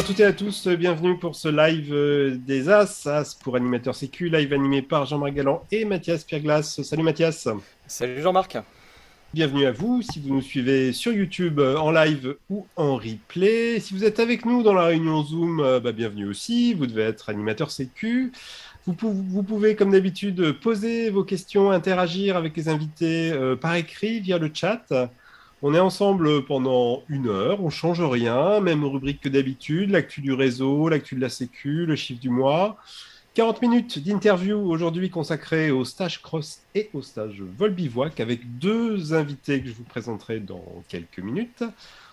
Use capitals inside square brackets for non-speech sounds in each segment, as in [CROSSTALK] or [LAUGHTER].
Bonjour à toutes et à tous, bienvenue pour ce live euh, des As, As pour Animateur Sécu, live animé par Jean-Marc Galland et Mathias Pierglas. Salut Mathias. Salut Jean-Marc. Bienvenue à vous si vous nous suivez sur YouTube euh, en live ou en replay. Si vous êtes avec nous dans la réunion Zoom, euh, bah, bienvenue aussi. Vous devez être animateur Sécu. Vous, vous pouvez, comme d'habitude, poser vos questions, interagir avec les invités par écrit via le chat. On est ensemble pendant une heure, on change rien, même rubrique que d'habitude, l'actu du réseau, l'actu de la sécu, le chiffre du mois. 40 minutes d'interview aujourd'hui consacrées au stage cross et au stage vol bivouac avec deux invités que je vous présenterai dans quelques minutes.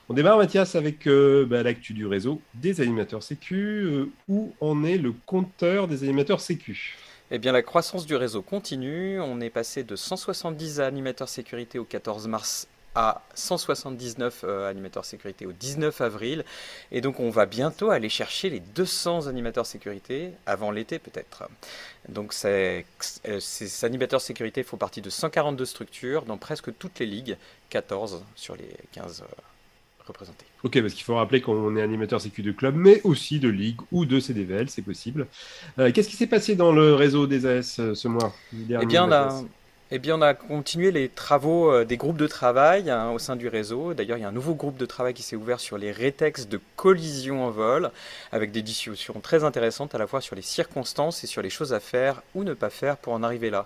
On démarre Mathias avec euh, bah, l'actu du réseau des animateurs sécu. Euh, où en est le compteur des animateurs sécu? Eh bien, la croissance du réseau continue. On est passé de 170 animateurs sécurité au 14 mars à 179 euh, animateurs sécurité au 19 avril. Et donc on va bientôt aller chercher les 200 animateurs sécurité avant l'été peut-être. Donc euh, ces animateurs sécurité font partie de 142 structures dans presque toutes les ligues, 14 sur les 15 euh, représentés. Ok, parce qu'il faut rappeler qu'on est animateur sécu de club, mais aussi de ligue ou de CDVL, c'est possible. Qu'est-ce qui s'est passé dans le réseau des AS ce mois Eh bien, on a, eh bien, on a continué les travaux euh, des groupes de travail hein, au sein du réseau. D'ailleurs, il y a un nouveau groupe de travail qui s'est ouvert sur les rétextes de collision en vol, avec des discussions très intéressantes à la fois sur les circonstances et sur les choses à faire ou ne pas faire pour en arriver là.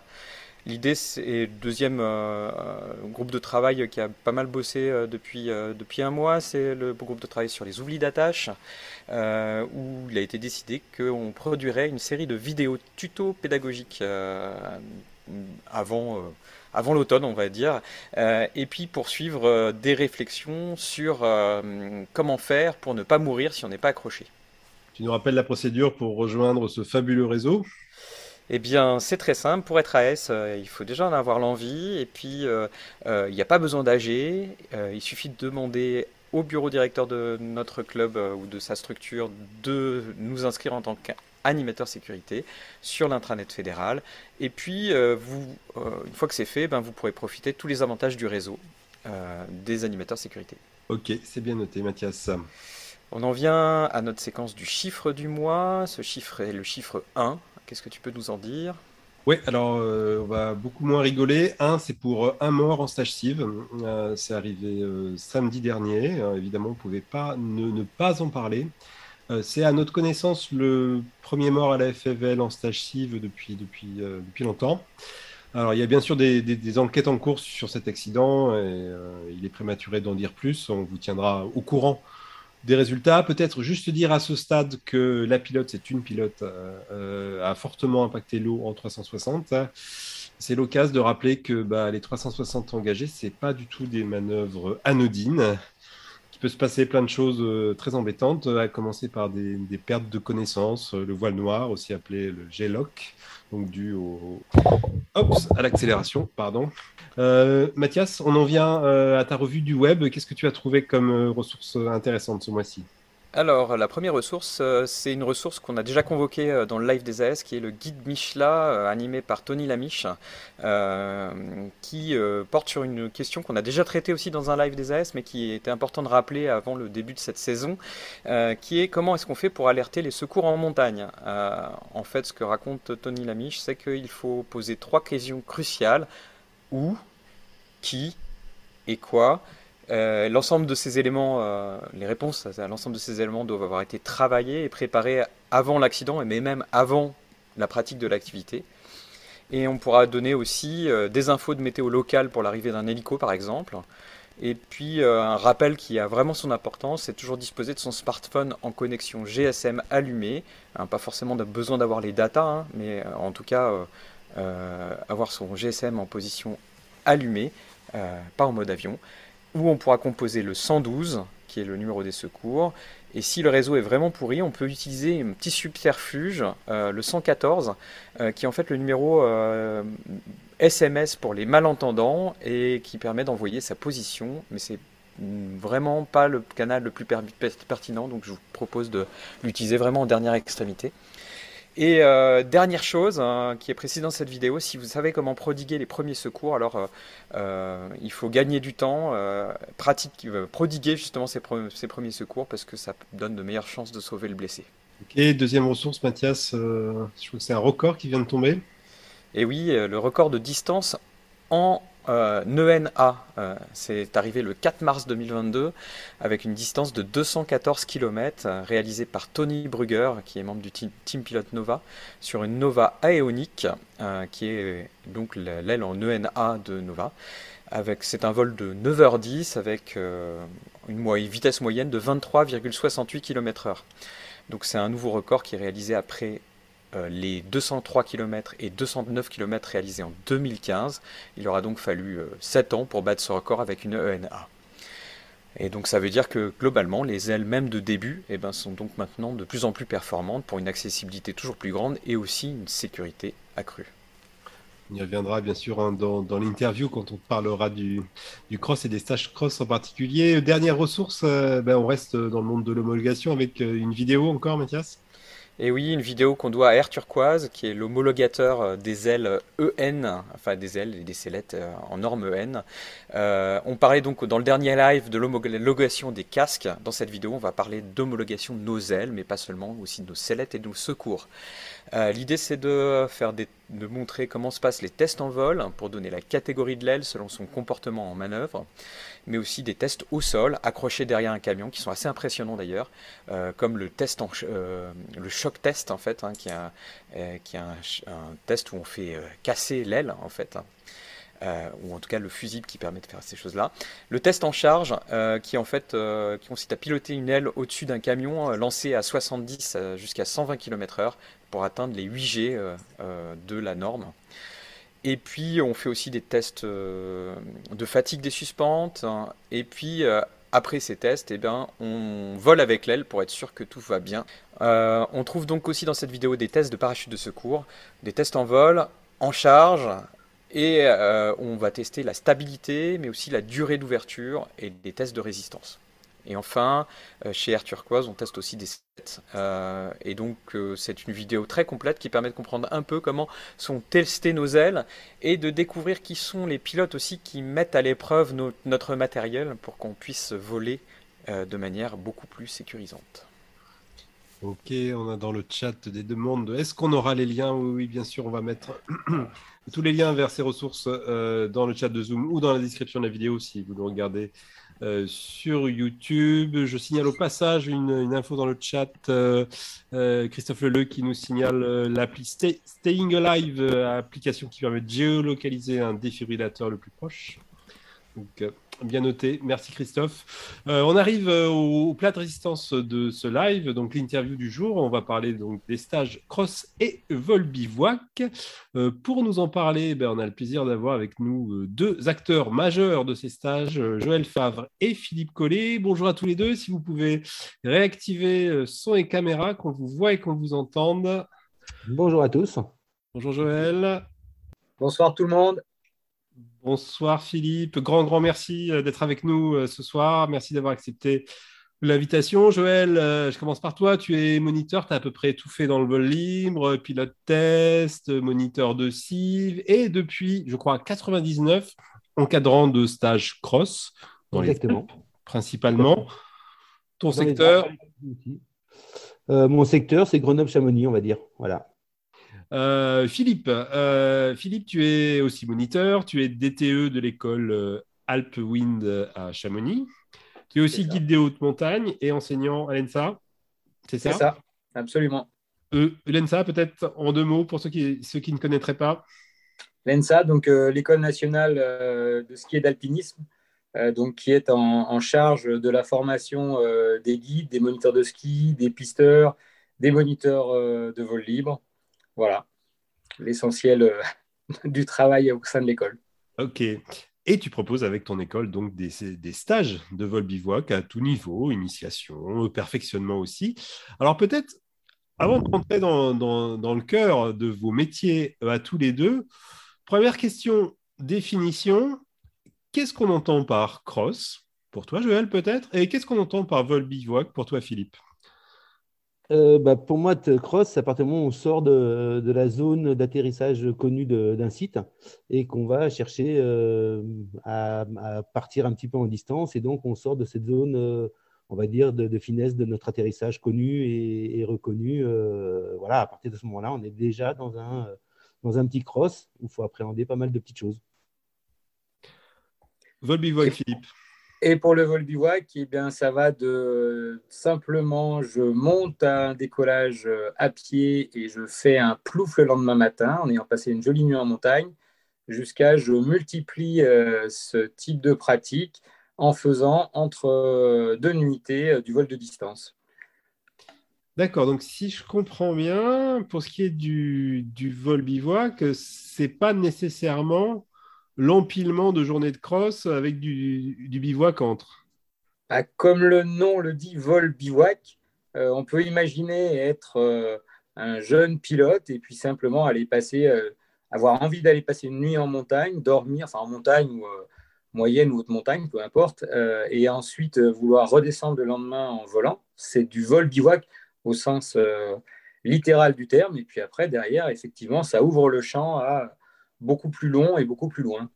L'idée, c'est le deuxième euh, euh, groupe de travail qui a pas mal bossé depuis, depuis un mois, c'est le groupe de travail sur les oublis d'attache, où il a été décidé qu'on produirait une série de vidéos tutos pédagogiques avant, euh, avant l'automne, on va dire, euh, et puis poursuivre euh, des réflexions sur comment faire pour ne pas mourir si on n'est pas accroché. Tu nous rappelles la procédure pour rejoindre ce fabuleux réseau? Eh bien, c'est très simple. Pour être AS, il faut déjà en avoir l'envie. Et puis, il n'y a pas besoin d'AG. il suffit de demander au bureau directeur de notre club ou de sa structure de nous inscrire en tant animateur sécurité sur l'intranet fédéral. Et puis, euh, vous, euh, une fois que c'est fait, ben, vous pourrez profiter de tous les avantages du réseau euh, des animateurs sécurité. Ok, c'est bien noté, Mathias. On en vient à notre séquence du chiffre du mois. Ce chiffre est le chiffre 1. Qu'est-ce que tu peux nous en dire? Oui, alors on va beaucoup moins rigoler. Un, c'est pour un mort en stage civ. c'est arrivé samedi dernier. évidemment, on ne pouvait pas ne, pas en parler. Euh, c'est à notre connaissance le premier mort à la FFL en stage CIV depuis, depuis, euh, depuis longtemps. Alors, il y a bien sûr des, enquêtes en cours sur cet accident et euh, il est prématuré d'en dire plus. On vous tiendra au courant des résultats. Peut-être juste dire à ce stade que la pilote, c'est une pilote, a fortement impacté l'eau en 360. C'est l'occasion de rappeler que bah, les 360 engagés, ce n'est pas du tout des manœuvres anodines peut se passer plein de choses euh, très embêtantes, à commencer par des, pertes de connaissances, euh, le voile noir, aussi appelé le G-lock, donc dû au, à l'accélération, pardon. Euh, Mathias, on en vient à ta revue du web. Qu'est-ce que tu as trouvé comme ressources intéressantes ce mois-ci? Alors, la première ressource, euh, c'est une ressource qu'on a déjà convoquée euh, dans le live des AS, qui est le guide Michela, euh, animé par Tony Lamiche, qui porte sur une question qu'on a déjà traitée aussi dans un live des AS, mais qui était important de rappeler avant le début de cette saison, qui est comment est-ce qu'on fait pour alerter les secours en montagne? en fait, ce que raconte Tony Lamiche, c'est qu'il faut poser trois questions cruciales. Où, qui? Et quoi? Euh, l'ensemble de ces éléments, euh, les réponses à l'ensemble de ces éléments doivent avoir été travaillées et préparées avant l'accident, mais même avant la pratique de l'activité. Et on pourra donner aussi euh, des infos de météo locale pour l'arrivée d'un hélico, par exemple. Et puis un rappel qui a vraiment son importance, c'est toujours disposer de son smartphone en connexion GSM allumée. Hein, pas forcément besoin d'avoir les datas, hein, mais en tout cas avoir son GSM en position allumée, pas en mode avion où on pourra composer le 112, qui est le numéro des secours. Et si le réseau est vraiment pourri, on peut utiliser un petit subterfuge, euh, le 114, euh, qui est en fait le numéro SMS euh, pour les malentendants et qui permet d'envoyer sa position. Mais c'est vraiment pas le canal le plus pertinent, donc je vous propose de l'utiliser vraiment en dernière extrémité. Et euh, dernière chose hein, qui est précise dans cette vidéo, si vous savez comment prodiguer les premiers secours, alors euh, euh, il faut gagner du temps, pratique, prodiguer justement ces, premiers secours parce que ça donne de meilleures chances de sauver le blessé. Ok, deuxième ressource, Mathias, je trouve que c'est un record qui vient de tomber. Et oui, le record de distance en euh, NENA, euh, c'est arrivé le 4 mars 2022 avec une distance de 214 km euh, réalisée par Tony Brugger, qui est membre du team, team Pilot Nova, sur une Nova Aeonic, qui est donc l'aile en ENA de Nova. C'est un vol de 9h10 avec une vitesse moyenne de 23,68 km/h. Donc c'est un nouveau record qui est réalisé après euh, les 203 km et 209 km réalisés en 2015. Il aura donc fallu 7 euh, ans pour battre ce record avec une ENA. Et donc ça veut dire que globalement, les ailes même de début eh ben, sont donc maintenant de plus en plus performantes pour une accessibilité toujours plus grande et aussi une sécurité accrue. On y reviendra bien sûr hein, dans, l'interview quand on parlera du, cross et des stages cross en particulier. Dernière ressource, euh, ben, on reste dans le monde de l'homologation avec une vidéo encore, Mathias? Et oui, une vidéo qu'on doit à Air Turquoise, qui est l'homologateur euh, des ailes EN, enfin des ailes et des sellettes euh, en norme EN. Euh, on parlait donc dans le dernier live de l'homologation des casques. Dans cette vidéo, on va parler d'homologation de nos ailes, mais pas seulement, aussi de nos sellettes et de nos secours. L'idée, c'est de montrer comment se passent les tests en vol pour donner la catégorie de l'aile selon son comportement en manœuvre, mais aussi des tests au sol accrochés derrière un camion qui sont assez impressionnants d'ailleurs, euh, comme le test en, euh, le choc test en fait, hein, qui est, un, euh, qui un, test où on fait casser l'aile en fait. Hein. ou en tout cas le fusible qui permet de faire ces choses-là. Le test en charge, qui en fait qui consiste à piloter une aile au-dessus d'un camion lancé à 70 jusqu'à 120 km/h pour atteindre les 8G euh, euh, de la norme. Et puis on fait aussi des tests euh, de fatigue des suspentes. Hein. et puis après ces tests, eh bien, on vole avec l'aile pour être sûr que tout va bien. on trouve donc aussi dans cette vidéo des tests de parachute de secours, des tests en vol, en charge, et on va tester la stabilité, mais aussi la durée d'ouverture et des tests de résistance. Et enfin, euh, chez Air Turquoise, on teste aussi des sets. Euh, et donc, euh, c'est une vidéo très complète qui permet de comprendre un peu comment sont testées nos ailes et de découvrir qui sont les pilotes aussi qui mettent à l'épreuve notre matériel pour qu'on puisse voler de manière beaucoup plus sécurisante. Ok, on a dans le chat des demandes. Est-ce qu'on aura les liens? Oui, oui, bien sûr, on va mettre [CLEARS THROAT] tous les liens vers ces ressources dans le chat de Zoom ou dans la description de la vidéo si vous le regardez euh, sur YouTube. Je signale au passage une, info dans le chat. Euh, euh, Christophe Leleu qui nous signale l'appli Staying Alive, application qui permet de géolocaliser un défibrillateur le plus proche. Donc, Bien noté, merci Christophe. Euh, on arrive euh, au, plat de résistance de ce live, donc l'interview du jour. On va parler donc des stages cross et vol bivouac. Euh, pour nous en parler, ben, on a le plaisir d'avoir avec nous deux acteurs majeurs de ces stages, Joël Favre et Philippe Collet. Bonjour à tous les deux. Si vous pouvez réactiver son et caméra, qu'on vous voit et qu'on vous entende. Bonjour à tous. Bonjour Joël. Bonsoir tout le monde. Bonsoir Philippe, grand grand merci euh, d'être avec nous euh, ce soir. Merci d'avoir accepté l'invitation. Joël, euh, je commence par toi. Tu es moniteur, tu as à peu près tout fait dans le vol libre, pilote test, moniteur de CIV et depuis, je crois, 99, encadrant de stages cross. Dans Exactement. principalement. Ton secteur Mon secteur, c'est Grenoble-Chamonix, on va dire. Voilà. Euh, Philippe, euh, Philippe, tu es aussi moniteur, tu es DTE de l'école euh, Alpe Wind à Chamonix. Tu es aussi guide des hautes montagnes et enseignant à l'ENSA. C'est ça? C'est ça, absolument. L'ENSA, peut-être en deux mots pour ceux qui, ceux qui ne connaîtraient pas. L'ENSA, donc l'école nationale de ski et d'alpinisme, donc qui est en, charge de la formation des guides, des moniteurs de ski, des pisteurs, des moniteurs de vol libre voilà, l'essentiel euh, [LAUGHS] du travail au sein de l'école. Ok. Et tu proposes avec ton école donc des, stages de vol bivouac à tout niveau, initiation, perfectionnement aussi. Alors peut-être, avant de rentrer dans, dans, le cœur de vos métiers à tous les deux, première question, définition. Qu'est-ce qu'on entend par cross? Pour toi, Joël, peut-être? Et qu'est-ce qu'on entend par vol bivouac? Pour toi, Philippe? Euh, bah, pour moi, cross, à partir du moment où on sort de, la zone d'atterrissage connue d'un site et qu'on va chercher euh, à, partir un petit peu en distance, et donc on sort de cette zone, euh, on va dire, de, finesse de notre atterrissage connu et, reconnu. voilà, à partir de ce moment-là, on est déjà dans un, dans un petit cross où il faut appréhender pas mal de petites choses. Vol Philippe. Et pour le vol bivouac, eh bien, ça va de simplement, je monte un décollage euh, à pied et je fais un plouf le lendemain matin en ayant passé une jolie nuit en montagne, jusqu'à je multiplie euh, ce type de pratique en faisant entre euh, deux nuitées du vol de distance. D'accord, donc si je comprends bien, pour ce qui est du, du vol bivouac, c'est pas nécessairement l'empilement de journées de cross avec du, bivouac entre ah, Comme le nom le dit, vol bivouac, euh, on peut imaginer être euh, un jeune pilote et puis simplement aller passer, euh, avoir envie d'aller passer une nuit en montagne, dormir, enfin en montagne ou moyenne ou haute montagne, peu importe, et ensuite vouloir redescendre le lendemain en volant. C'est du vol bivouac au sens littéral du terme. Et puis après, derrière, effectivement, ça ouvre le champ à beaucoup plus long et beaucoup plus loin.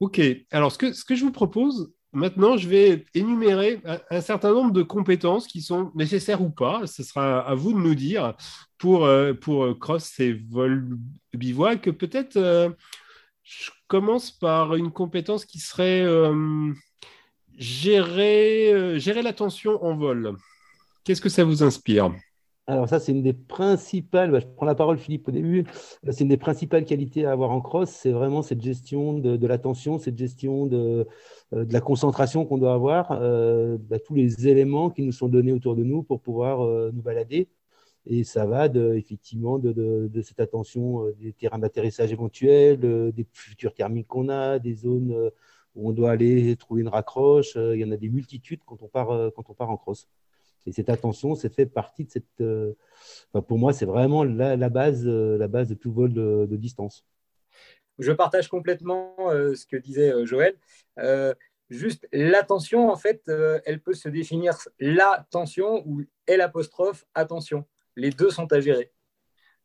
Ok, alors ce que, ce que je vous propose, maintenant, je vais énumérer un, certain nombre de compétences qui sont nécessaires ou pas. Ce sera à vous de nous dire pour, euh, pour cross et vol bivouac. Peut-être, euh, je commence par une compétence qui serait euh, gérer, gérer l'attention en vol. Qu'est-ce que ça vous inspire? Alors ça, c'est une des principales, bah, je prends la parole Philippe au début, c'est une des principales qualités à avoir en cross, c'est vraiment cette gestion de, l'attention, cette gestion de, euh, de la concentration qu'on doit avoir, euh, bah, tous les éléments qui nous sont donnés autour de nous pour pouvoir euh, nous balader. Et ça va de, effectivement de, de cette attention des terrains d'atterrissage éventuels, des futurs thermiques qu'on a, des zones où on doit aller trouver une raccroche. il y en a des multitudes quand on part, quand on part en cross. Et cette attention, c'est fait partie de cette. Euh, pour moi, c'est vraiment la, base, euh, la base de tout vol de, distance. Je partage complètement euh, ce que disait Joël. juste l'attention, en fait, elle peut se définir l'attention ou L apostrophe attention. Les deux sont à gérer.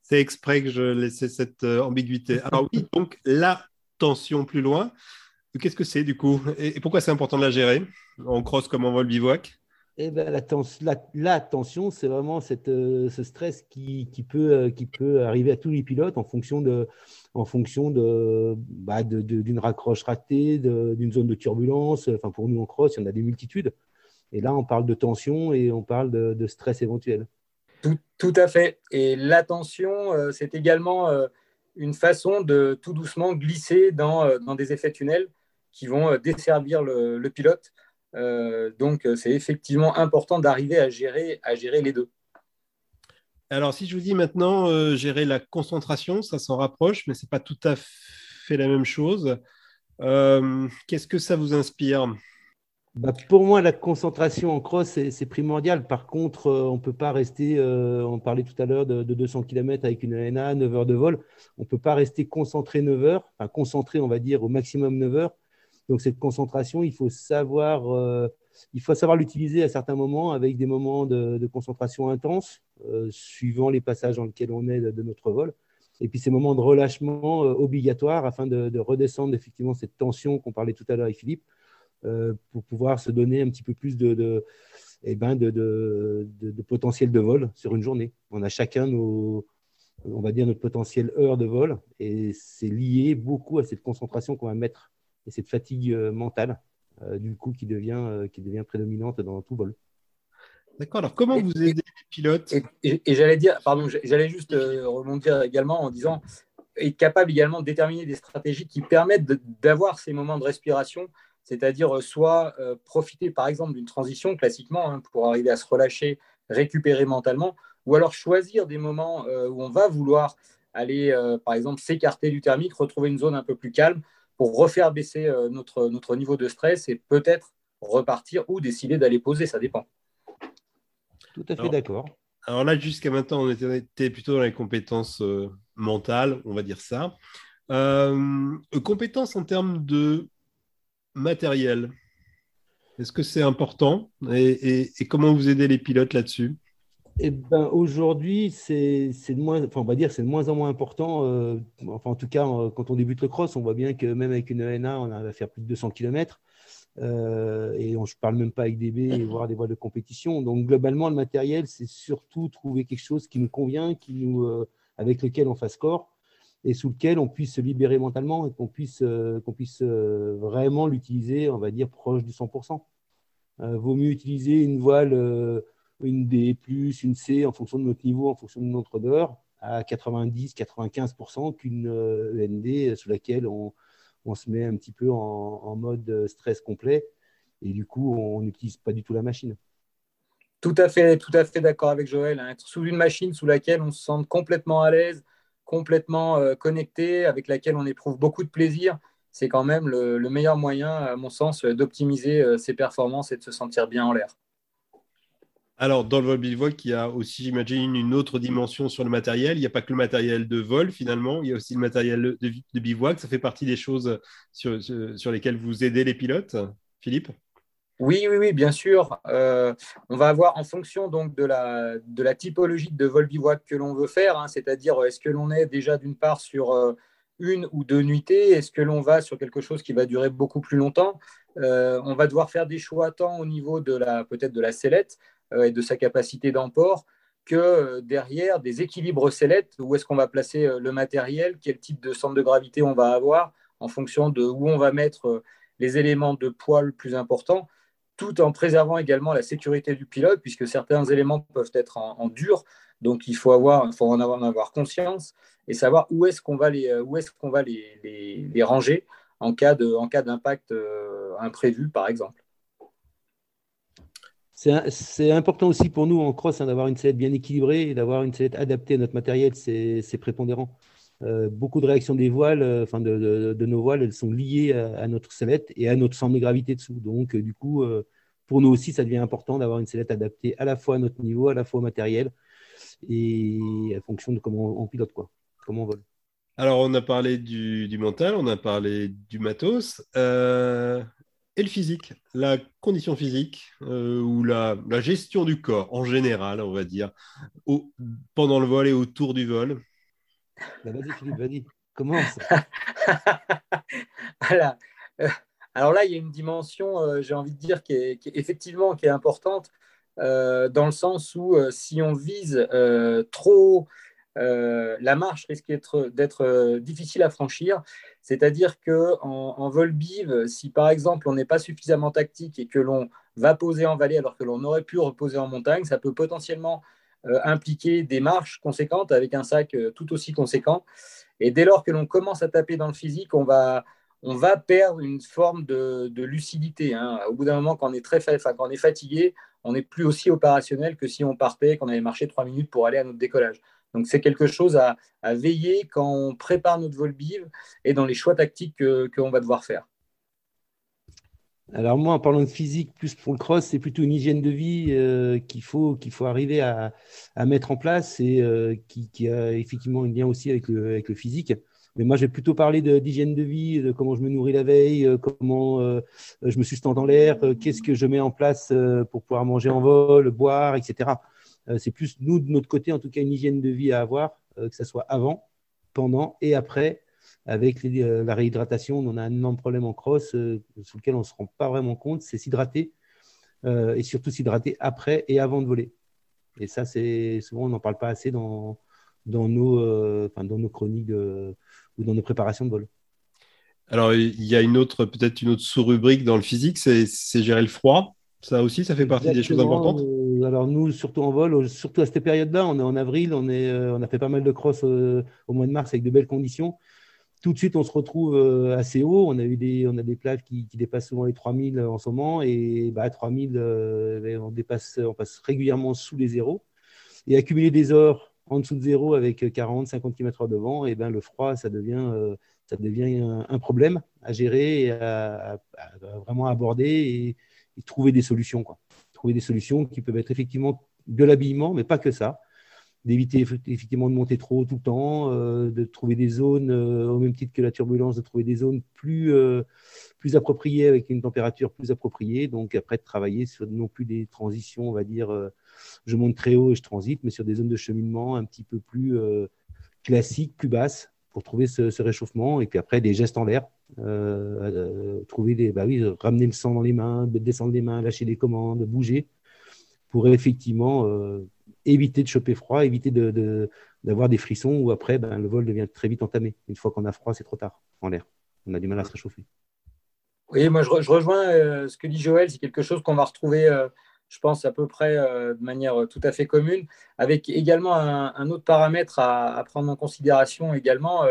C'est exprès que je laissais cette ambiguïté. Alors oui, donc l'attention plus loin. Qu'est-ce que c'est du coup? Et, pourquoi c'est important de la gérer? En cross comme en vol bivouac eh ben, la, tension, c'est vraiment euh, ce stress qui, qui, peut, euh, qui peut arriver à tous les pilotes en fonction bah, d'une raccroche ratée, d'une zone de turbulence. Enfin, pour nous en cross, il y en a des multitudes. Et là, on parle de tension et on parle de, stress éventuel. Tout, à fait. Et la tension, euh, c'est également une façon de tout doucement glisser dans, des effets tunnels qui vont desservir le pilote euh, donc, euh, c'est effectivement important d'arriver à gérer, à gérer les deux. Alors, si je vous dis maintenant euh, gérer la concentration, ça s'en rapproche, mais ce n'est pas tout à fait la même chose. Qu'est-ce que ça vous inspire? Bah, pour moi, la concentration en cross, c'est primordial. Par contre, on ne peut pas rester, on parlait tout à l'heure de, 200 km avec une ANA, 9 heures de vol. On ne peut pas rester concentré 9 heures, enfin concentré, on va dire, au maximum 9 heures, donc cette concentration, il faut savoir, euh, il faut savoir l'utiliser à certains moments avec des moments de, concentration intense, euh, suivant les passages dans lesquels on est de, notre vol. Et puis ces moments de relâchement euh, obligatoires afin de, redescendre effectivement cette tension qu'on parlait tout à l'heure avec Philippe, pour pouvoir se donner un petit peu plus de, eh ben de, potentiel de vol sur une journée. On a chacun nos, on va dire notre potentiel heure de vol et c'est lié beaucoup à cette concentration qu'on va mettre et cette fatigue euh, mentale, euh, du coup, qui devient, euh, qui devient prédominante dans tout vol. D'accord. Alors, comment vous aidez les pilotes? Et, j'allais dire, pardon, j'allais juste rebondir également en disant être capable également de déterminer des stratégies qui permettent d'avoir ces moments de respiration, c'est-à-dire soit profiter par exemple d'une transition classiquement hein, pour arriver à se relâcher, récupérer mentalement, ou alors choisir des moments où on va vouloir aller par exemple s'écarter du thermique, retrouver une zone un peu plus calme pour refaire baisser euh, notre, notre niveau de stress et peut-être repartir ou décider d'aller poser, ça dépend. Tout à fait d'accord. Alors là, jusqu'à maintenant, on était plutôt dans les compétences euh, mentales, on va dire ça. Euh, compétences en termes de matériel, est-ce que c'est important et, comment vous aidez les pilotes là-dessus? Eh ben, aujourd'hui, c'est de moins, enfin, on va dire, c'est de moins en moins important. Euh, enfin, en tout cas, euh, quand on débute le cross, on voit bien que même avec une ENA, on arrive à faire plus de 200 km. Euh, et on, je parle même pas avec des B, voire des voies de compétition. Donc, globalement, le matériel, c'est surtout trouver quelque chose qui nous convient, qui nous, avec lequel on fasse corps et sous lequel on puisse se libérer mentalement et qu'on puisse, qu'on puisse vraiment l'utiliser, on va dire, proche du 100%. vaut mieux utiliser une voile une D, une C, en fonction de notre niveau, en fonction de notre odeur, à 90-95% qu'une END euh, sous laquelle on, se met un petit peu en, mode stress complet. Et du coup, on n'utilise pas du tout la machine. Tout à fait, tout à fait d'accord avec Joël. Hein. Être sous une machine sous laquelle on se sent complètement à l'aise, complètement euh, connecté, avec laquelle on éprouve beaucoup de plaisir, c'est quand même le, meilleur moyen, à mon sens, d'optimiser euh, ses performances et de se sentir bien en l'air. Alors, dans le vol bivouac, il y a aussi, j'imagine, une autre dimension sur le matériel. Il n'y a pas que le matériel de vol, finalement. Il y a aussi le matériel de, bivouac. Ça fait partie des choses sur, lesquelles vous aidez les pilotes. Philippe? Oui, oui, oui, bien sûr. Euh, on va avoir en fonction donc de la, typologie de vol bivouac que l'on veut faire, hein, c'est-à-dire est-ce que l'on est déjà d'une part sur euh, une ou deux nuitées, est-ce que l'on va sur quelque chose qui va durer beaucoup plus longtemps? Euh, On va devoir faire des choix tant au niveau de la peut-être de la sellette, euh, et de sa capacité d'emport que euh, derrière des équilibres sellettes, où est-ce qu'on va placer euh, le matériel, quel type de centre de gravité on va avoir en fonction de où on va mettre les éléments de poids le plus importants, tout en préservant également la sécurité du pilote, puisque certains éléments peuvent être en, dur. Donc il faut, avoir, faut en, avoir, en avoir conscience et savoir où est-ce qu'on va les, où est-ce qu'on va les, les, les, ranger en cas d'impact imprévu, par exemple. C'est important aussi pour nous en cross hein, d'avoir une sellette bien équilibrée et d'avoir une sellette adaptée à notre matériel, c'est prépondérant. Euh, beaucoup de réactions des voiles, euh, enfin de, nos voiles, elles sont liées à, notre sellette et à notre centre de gravité dessous. Donc, euh, du coup, pour nous aussi, ça devient important d'avoir une sellette adaptée à la fois à notre niveau, à la fois au matériel et en fonction de comment on, pilote, quoi, comment on vole. Alors, on a parlé du mental, on a parlé du matos et le physique, la condition physique euh, ou la, gestion du corps en général, on va dire, pendant le vol et autour du vol. Bah, vas-y Philippe, vas-y, commence. [LAUGHS] Euh, alors là, il y a une dimension, euh, j'ai envie de dire, qui est, effectivement qui est importante, dans le sens où si on vise trop euh, la marche risque d'être euh, difficile à franchir. C'est-à-dire qu'en en, vol bive, si par exemple on n'est pas suffisamment tactique et que l'on va poser en vallée alors que l'on aurait pu reposer en montagne, ça peut potentiellement euh, impliquer des marches conséquentes avec un sac tout aussi conséquent. Et dès lors que l'on commence à taper dans le physique, on va, perdre une forme de, lucidité. Hein. Au bout d'un moment, quand on est, très on est fatigué, on n'est plus aussi opérationnel que si on partait, qu'on avait marché trois minutes pour aller à notre décollage. Donc c'est quelque chose à, veiller quand on prépare notre vol bive et dans les choix tactiques qu'on va devoir faire. Alors moi, en parlant de physique, plus pour le cross, c'est plutôt une hygiène de vie euh, qu'il faut, qu'il faut arriver à, mettre en place et euh, qui, a effectivement un lien aussi avec le, avec le physique. Mais moi, je vais plutôt parler d'hygiène de, vie, de comment je me nourris la veille, euh, comment je me sustente dans l'air, qu'est-ce que je mets en place pour pouvoir manger en vol, boire, etc. Euh, c'est plus nous, de notre côté, en tout cas, une hygiène de vie à avoir, euh, que ce soit avant, pendant et après. Avec euh, la réhydratation, on a un énorme problème en cross sur lequel on ne se rend pas vraiment compte, c'est s'hydrater et surtout s'hydrater après et avant de voler. Et ça, c'est souvent on n'en parle pas assez dans, nos chroniques ou dans nos préparations de vol. Alors, il y a une autre, peut-être une autre sous-rubrique dans le physique, c'est gérer le froid. Ça aussi, ça fait partie des choses importantes. Euh, alors nous, surtout en vol, surtout à cette période-là, on est en avril, on, est, euh, on a fait pas mal de cross euh, au mois de mars avec de belles conditions. Tout de suite, on se retrouve assez haut. On a eu des, on a des plages qui, dépassent souvent les 3000 en ce moment. Et bah, à 3000, ben, on, dépasse, on passe régulièrement sous les zéros. Et accumuler des heures en dessous de zéro avec 40, 50 km/h devant, et ben, le froid, ça devient, ça devient un, problème à gérer et à, vraiment aborder et, trouver des solutions. Trouver des solutions qui peuvent être effectivement de l'habillement, mais pas que ça. d'éviter effectivement de monter trop haut tout le temps, euh, de trouver des zones, euh, au même titre que la turbulence, de trouver des zones plus, euh, plus appropriées avec une température plus appropriée. Donc après, de travailler sur non plus des transitions, on va dire, je monte très haut et je transite, mais sur des zones de cheminement un petit peu plus classiques, plus basses, pour trouver ce, réchauffement. Et puis après, des gestes en l'air. Trouver des, bah oui, ramener le sang dans les mains, descendre les mains, lâcher les commandes, bouger, pour effectivement éviter de choper froid, éviter d'avoir des frissons où après, ben, le vol devient très vite entamé. Une fois qu'on a froid, c'est trop tard en l'air. On a du mal à se réchauffer. Oui, moi je, rejoins euh, ce que dit Joël, c'est quelque chose qu'on va retrouver, euh, je pense, à peu près euh, de manière tout à fait commune, avec également un, autre paramètre à, prendre en considération également,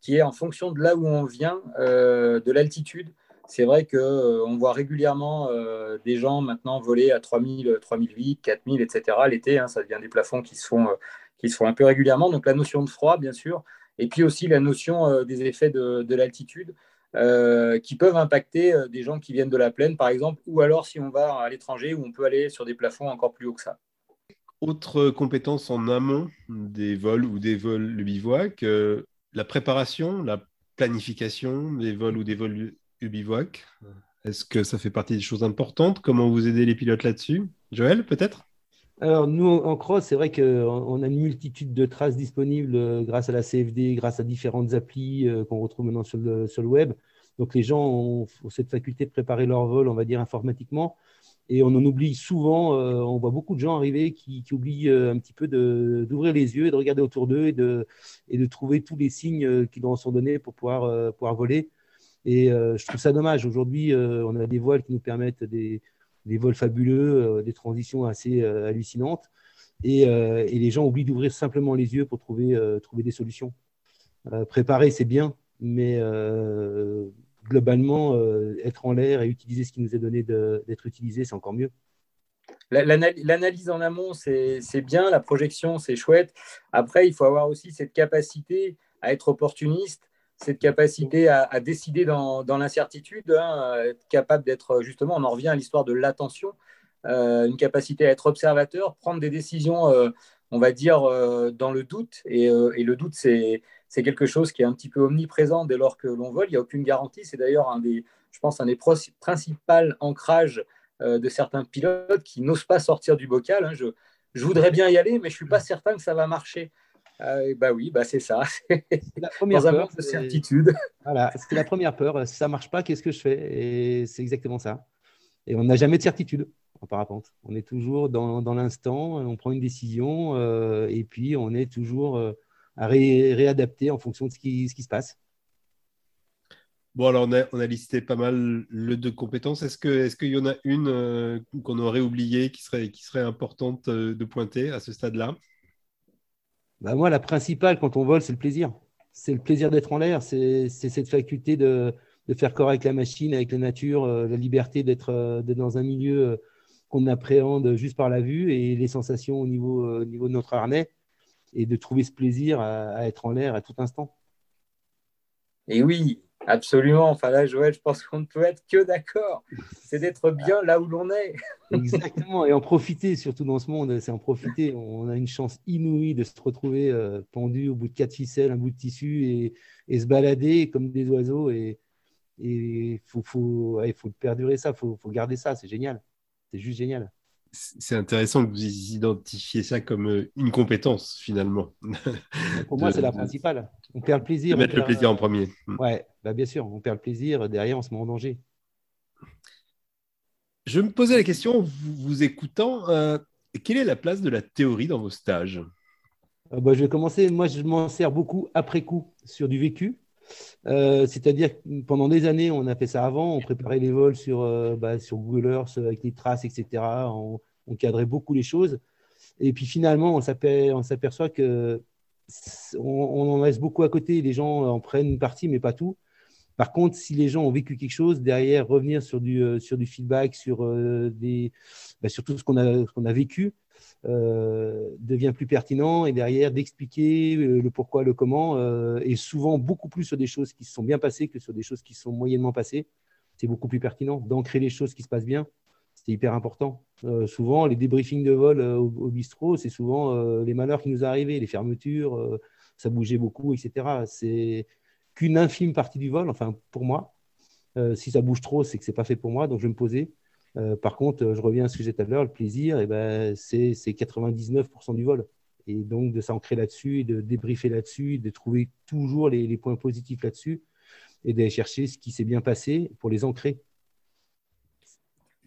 qui est en fonction de là où on vient, de l'altitude. C'est vrai qu'on euh, voit régulièrement euh, des gens maintenant voler à 3000, 3008, 4000, etc. L'été, hein, ça devient des plafonds qui se, font, euh, qui se font un peu régulièrement. Donc la notion de froid, bien sûr, et puis aussi la notion des effets de, l'altitude qui peuvent impacter des gens qui viennent de la plaine, par exemple, ou alors si on va à l'étranger où on peut aller sur des plafonds encore plus hauts que ça. Autre compétence en amont des vols ou des vols de bivouac, la préparation, la planification des vols ou des vols bivouac. Est-ce que ça fait partie des choses importantes? Comment vous aidez les pilotes là-dessus? Joël, peut-être? Alors, nous, en cross, c'est vrai qu'on a une multitude de traces disponibles euh, grâce à la CFD, grâce à différentes applis euh, qu'on retrouve maintenant sur le, web. Donc, les gens ont, cette faculté de préparer leur vol, on va dire, informatiquement. Et on en oublie souvent, euh, on voit beaucoup de gens arriver qui, oublient un petit peu d'ouvrir les yeux et de regarder autour d'eux et de, trouver tous les signes qui leur sont donnés pour pouvoir, voler. Et euh, je trouve ça dommage. Aujourd'hui, euh, on a des voiles qui nous permettent des, vols fabuleux, euh, des transitions assez hallucinantes. Et, les gens oublient d'ouvrir simplement les yeux pour trouver des solutions. préparer, c'est bien, mais globalement, être en l'air et utiliser ce qui nous est donné d'être utilisé, c'est encore mieux. L'analyse en amont, c'est bien, la projection, c'est chouette. Après, il faut avoir aussi cette capacité à être opportuniste cette capacité à, décider dans, l'incertitude, hein, être capable d'être justement, on en revient à l'histoire de l'attention, euh, une capacité à être observateur, prendre des décisions, euh, on va dire, euh, dans le doute. Et, le doute, c'est quelque chose qui est un petit peu omniprésent dès lors que l'on vole. Il n'y a aucune garantie. C'est d'ailleurs un des, je pense, un des principaux ancrages de certains pilotes qui n'osent pas sortir du bocal. Hein. Je, je voudrais bien y aller, mais je ne suis pas certain que ça va marcher. Ah, bah oui, bah c'est ça. [LAUGHS] la première peur, de certitude. [LAUGHS] Voilà, c'était la première peur. Si ça marche pas, qu'est-ce que je fais? Et c'est exactement ça. Et on n'a jamais de certitude en parapente. On est toujours dans, dans l'instant, on prend une décision euh, et puis on est toujours euh, à réadapter en fonction de ce qui, ce qui se passe. Bon, alors on a, on a, listé pas mal le de compétences. Est-ce qu'il est qu'il y en a une euh, qu'on aurait oubliée qui serait, qui serait importante de pointer à ce stade-là? Bah, moi, la principale quand on vole, c'est le plaisir. C'est le plaisir d'être en l'air, c'est cette faculté de, faire corps avec la machine, avec la nature, euh, la liberté d'être dans un milieu euh, qu'on appréhende juste par la vue et les sensations au niveau, euh, niveau de notre harnais et de trouver ce plaisir à être en l'air à tout instant. Et oui, Absolument. Enfin là, Joël, je pense qu'on ne peut être que d'accord. C'est d'être bien là où l'on est. [LAUGHS] Exactement. Et en profiter, surtout dans ce monde, c'est en profiter. On a une chance inouïe de se retrouver euh, pendu au bout de quatre ficelles, un bout de tissu et, se balader comme des oiseaux. Et il faut, faut, faut perdurer ça, il faut, faut garder ça. C'est génial. C'est juste génial c'est intéressant que vous identifiez ça comme euh, une compétence finalement. Pour moi, c'est la principale. On perd le plaisir. mettre le plaisir en premier. Mm. Ouais, bah bien sûr, on perd le plaisir. Derrière, on se met en danger. Je me posais la question, vous, vous écoutant, euh, quelle est la place de la théorie dans vos stages? Euh, bah, Je vais commencer. Moi, je m'en sers beaucoup après coup sur du vécu. Euh, c'est-à-dire pendant des années, on a fait ça avant, on préparait les vols sur, euh, bah, sur Google Earth avec les traces, etc. On, cadrait beaucoup les choses. Et puis finalement, on s'aperçoit que on, en laisse beaucoup à côté. Les gens en prennent une partie, mais pas tout. Par contre, si les gens ont vécu quelque chose, derrière, revenir sur du, euh, sur du feedback, sur, des, bah, sur tout ce qu'on a, qu'on a vécu, euh, devient plus pertinent et derrière d'expliquer euh, le pourquoi, le comment, euh, et souvent beaucoup plus sur des choses qui se sont bien passées que sur des choses qui sont moyennement passées. C'est beaucoup plus pertinent d'ancrer les choses qui se passent bien. c'est hyper important. souvent, les débriefings de vol au, bistrot, c'est souvent les malheurs qui nous arrivent, les fermetures, ça bougeait beaucoup, etc. C'est qu'une infime partie du vol, enfin pour moi. si ça bouge trop, c'est que c'est pas fait pour moi, donc je vais me poser. Par contre, je reviens à ce que j'ai tout à l'heure, le plaisir, et eh ben, c'est 99% du vol. Et donc de s'ancrer là-dessus, de débriefer là-dessus, de trouver toujours les, points positifs là-dessus, et d'aller chercher ce qui s'est bien passé pour les ancrer.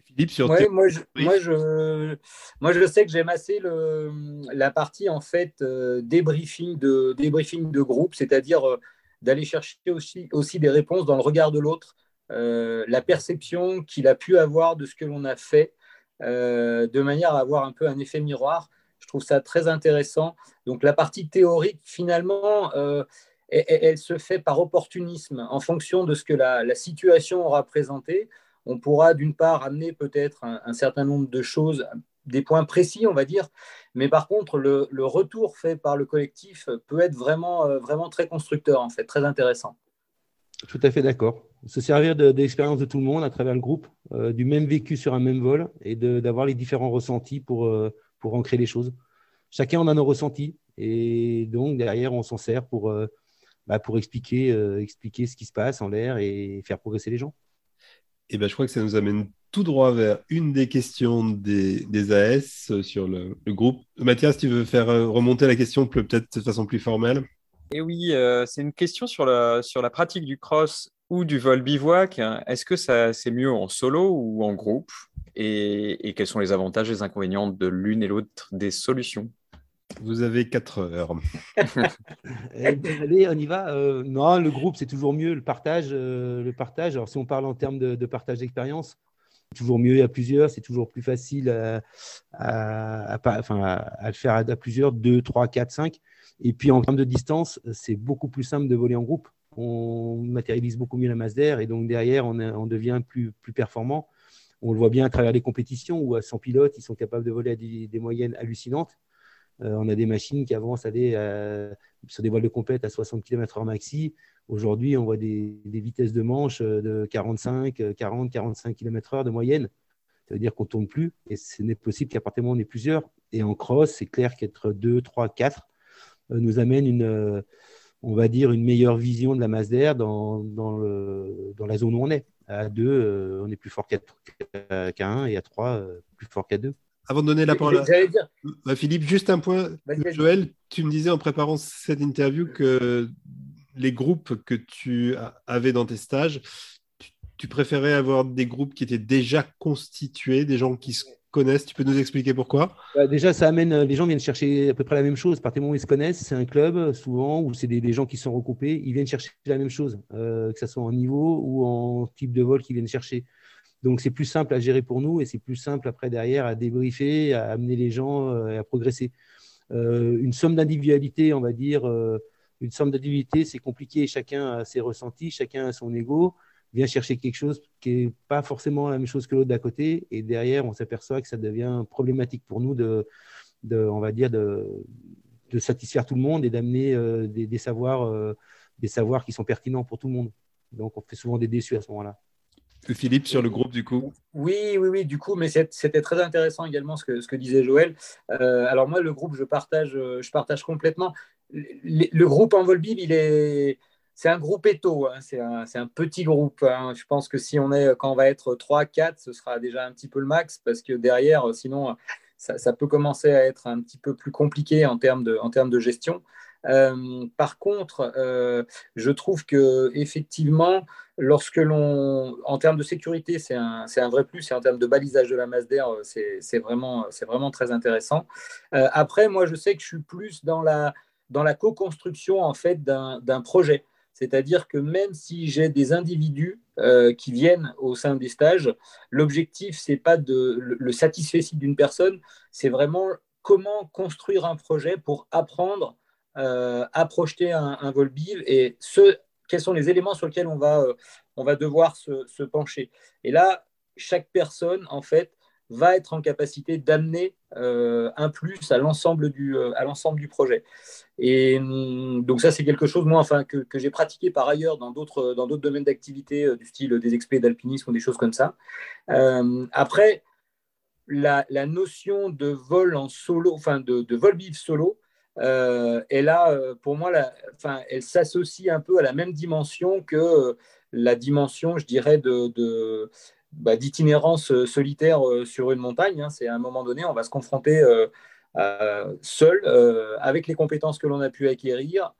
Philippe, sur moi, je, moi, je, moi, je sais que j'aime assez le, la partie en fait euh, débriefing, de, débriefing de groupe, c'est-à-dire euh, d'aller chercher aussi, aussi des réponses dans le regard de l'autre, euh, la perception qu'il a pu avoir de ce que l'on a fait, de manière à avoir un peu un effet miroir. Je trouve ça très intéressant. Donc la partie théorique, finalement, euh, elle, se fait par opportunisme en fonction de ce que la, situation aura présenté. On pourra d'une part amener peut-être un, certain nombre de choses, des points précis, on va dire, mais par contre, le, retour fait par le collectif peut être vraiment, euh, vraiment très constructeur, en fait, très intéressant. Tout à fait d'accord. Se servir de, l'expérience de tout le monde à travers le groupe, euh, du même vécu sur un même vol et d'avoir les différents ressentis pour, pour ancrer les choses. Chacun en a nos ressentis et donc derrière, on s'en sert pour, euh, bah, pour expliquer, euh, expliquer ce qui se passe en l'air et faire progresser les gens. Et ben, je crois que ça nous amène tout droit vers une des questions des, des AS sur le, groupe. Mathias, tu veux faire euh, remonter la question peut-être de façon plus formelle? Et eh oui, c'est une question sur la, sur la pratique du cross ou du vol bivouac. Est-ce que ça c'est mieux en solo ou en groupe? Et, quels sont les avantages et les inconvénients de l'une et l'autre des solutions? Vous avez 4 heures. [LAUGHS] Eh ben, allez, on y va. Euh, non, le groupe, c'est toujours mieux. Le partage, euh, le partage. Alors, si on parle en termes de, partage d'expérience, c'est toujours mieux à plusieurs. C'est toujours plus facile à, à, à, le faire à, plusieurs, 2, 3, 4, 5. Et puis, en termes de distance, c'est beaucoup plus simple de voler en groupe. On matérialise beaucoup mieux la masse d'air et donc derrière, on, devient plus, performant. On le voit bien à travers les compétitions où à 100 pilotes, ils sont capables de voler à des, moyennes hallucinantes. Euh, on a des machines qui avancent euh, sur des voiles de compète à 60 km/h maxi. Aujourd'hui, on voit des, vitesses de manche euh, de 45, 40, 45 km/h de moyenne. Ça veut dire qu'on ne tourne plus et ce n'est possible qu'à partir du moment où on est plusieurs. Et en cross, c'est clair qu'être 2, 3, 4 nous amène une, on va dire, une meilleure vision de la masse d'air dans, dans, la zone où on est. À 2, euh, on est plus fort qu'à 1 et à 3, euh, plus fort qu'à 2. Avant de donner la parole à Philippe, juste un point. Joël, tu me disais en préparant cette interview que les groupes que tu avais dans tes stages, tu préférais avoir des groupes qui étaient déjà constitués, des gens qui se connaissent? Tu peux nous expliquer pourquoi? Bah, Déjà, ça amène, les gens viennent chercher à peu près la même chose. Partir du moment où ils se connaissent, c'est un club souvent, ou c'est des, gens qui sont recoupés, ils viennent chercher la même chose, euh, que ce soit en niveau ou en type de vol qu'ils viennent chercher. Donc, c'est plus simple à gérer pour nous et c'est plus simple après derrière à débriefer, à amener les gens euh, à progresser. Euh, une somme d'individualité, on va dire, une somme d'individualité, c'est compliqué. Chacun a ses ressentis, chacun a son ego vient chercher quelque chose qui n'est pas forcément la même chose que l'autre d'à côté. Et derrière, on s'aperçoit que ça devient problématique pour nous de, de on va dire, de, de, satisfaire tout le monde et d'amener euh, des, savoirs, euh, des savoirs qui sont pertinents pour tout le monde. Donc, on fait souvent des déçus à ce moment-là. Philippe, sur le groupe, du coup Oui, oui, oui, du coup, mais c'était très intéressant également ce que, ce que disait Joël. Euh, alors, moi, le groupe, je partage, je partage complètement. Le, le groupe en Volbiv, il est c'est un groupe éto, hein. c'est un, petit groupe. Hein. Je pense que si on est, quand on va être 3-4, ce sera déjà un petit peu le max, parce que derrière, sinon, ça, peut commencer à être un petit peu plus compliqué en termes de, gestion. Euh, par contre, euh, je trouve que effectivement, lorsque l'on, en termes de sécurité, c'est un, vrai plus, et en termes de balisage de la masse d'air, c'est vraiment, très intéressant. Euh, après, moi, je sais que je suis plus dans la, dans la co-construction en fait d'un projet. C'est-à-dire que même si j'ai des individus euh, qui viennent au sein des stages, l'objectif, ce n'est pas de, le, satisfait d'une personne, c'est vraiment comment construire un projet pour apprendre euh, à projeter un, vol BIV et ce, quels sont les éléments sur lesquels on va, euh, devoir se, pencher. Et là, chaque personne, en fait, va être en capacité d'amener un plus à l'ensemble du, euh, à l'ensemble du projet. Et hum, donc ça, c'est quelque chose, moi, enfin, que, que j'ai pratiqué par ailleurs dans d'autres, dans d'autres domaines d'activité, euh, du style des expés d'alpinisme ou des choses comme ça. après, la, notion de vol en solo, enfin de, vol vif solo, euh, est là, pour moi, enfin, elle s'associe un peu à la même dimension que la dimension, je dirais, de, bah, d'itinérance solitaire sur une montagne. Hein. C'est à un moment donné, on va se confronter seul, avec les compétences que l'on a pu acquérir,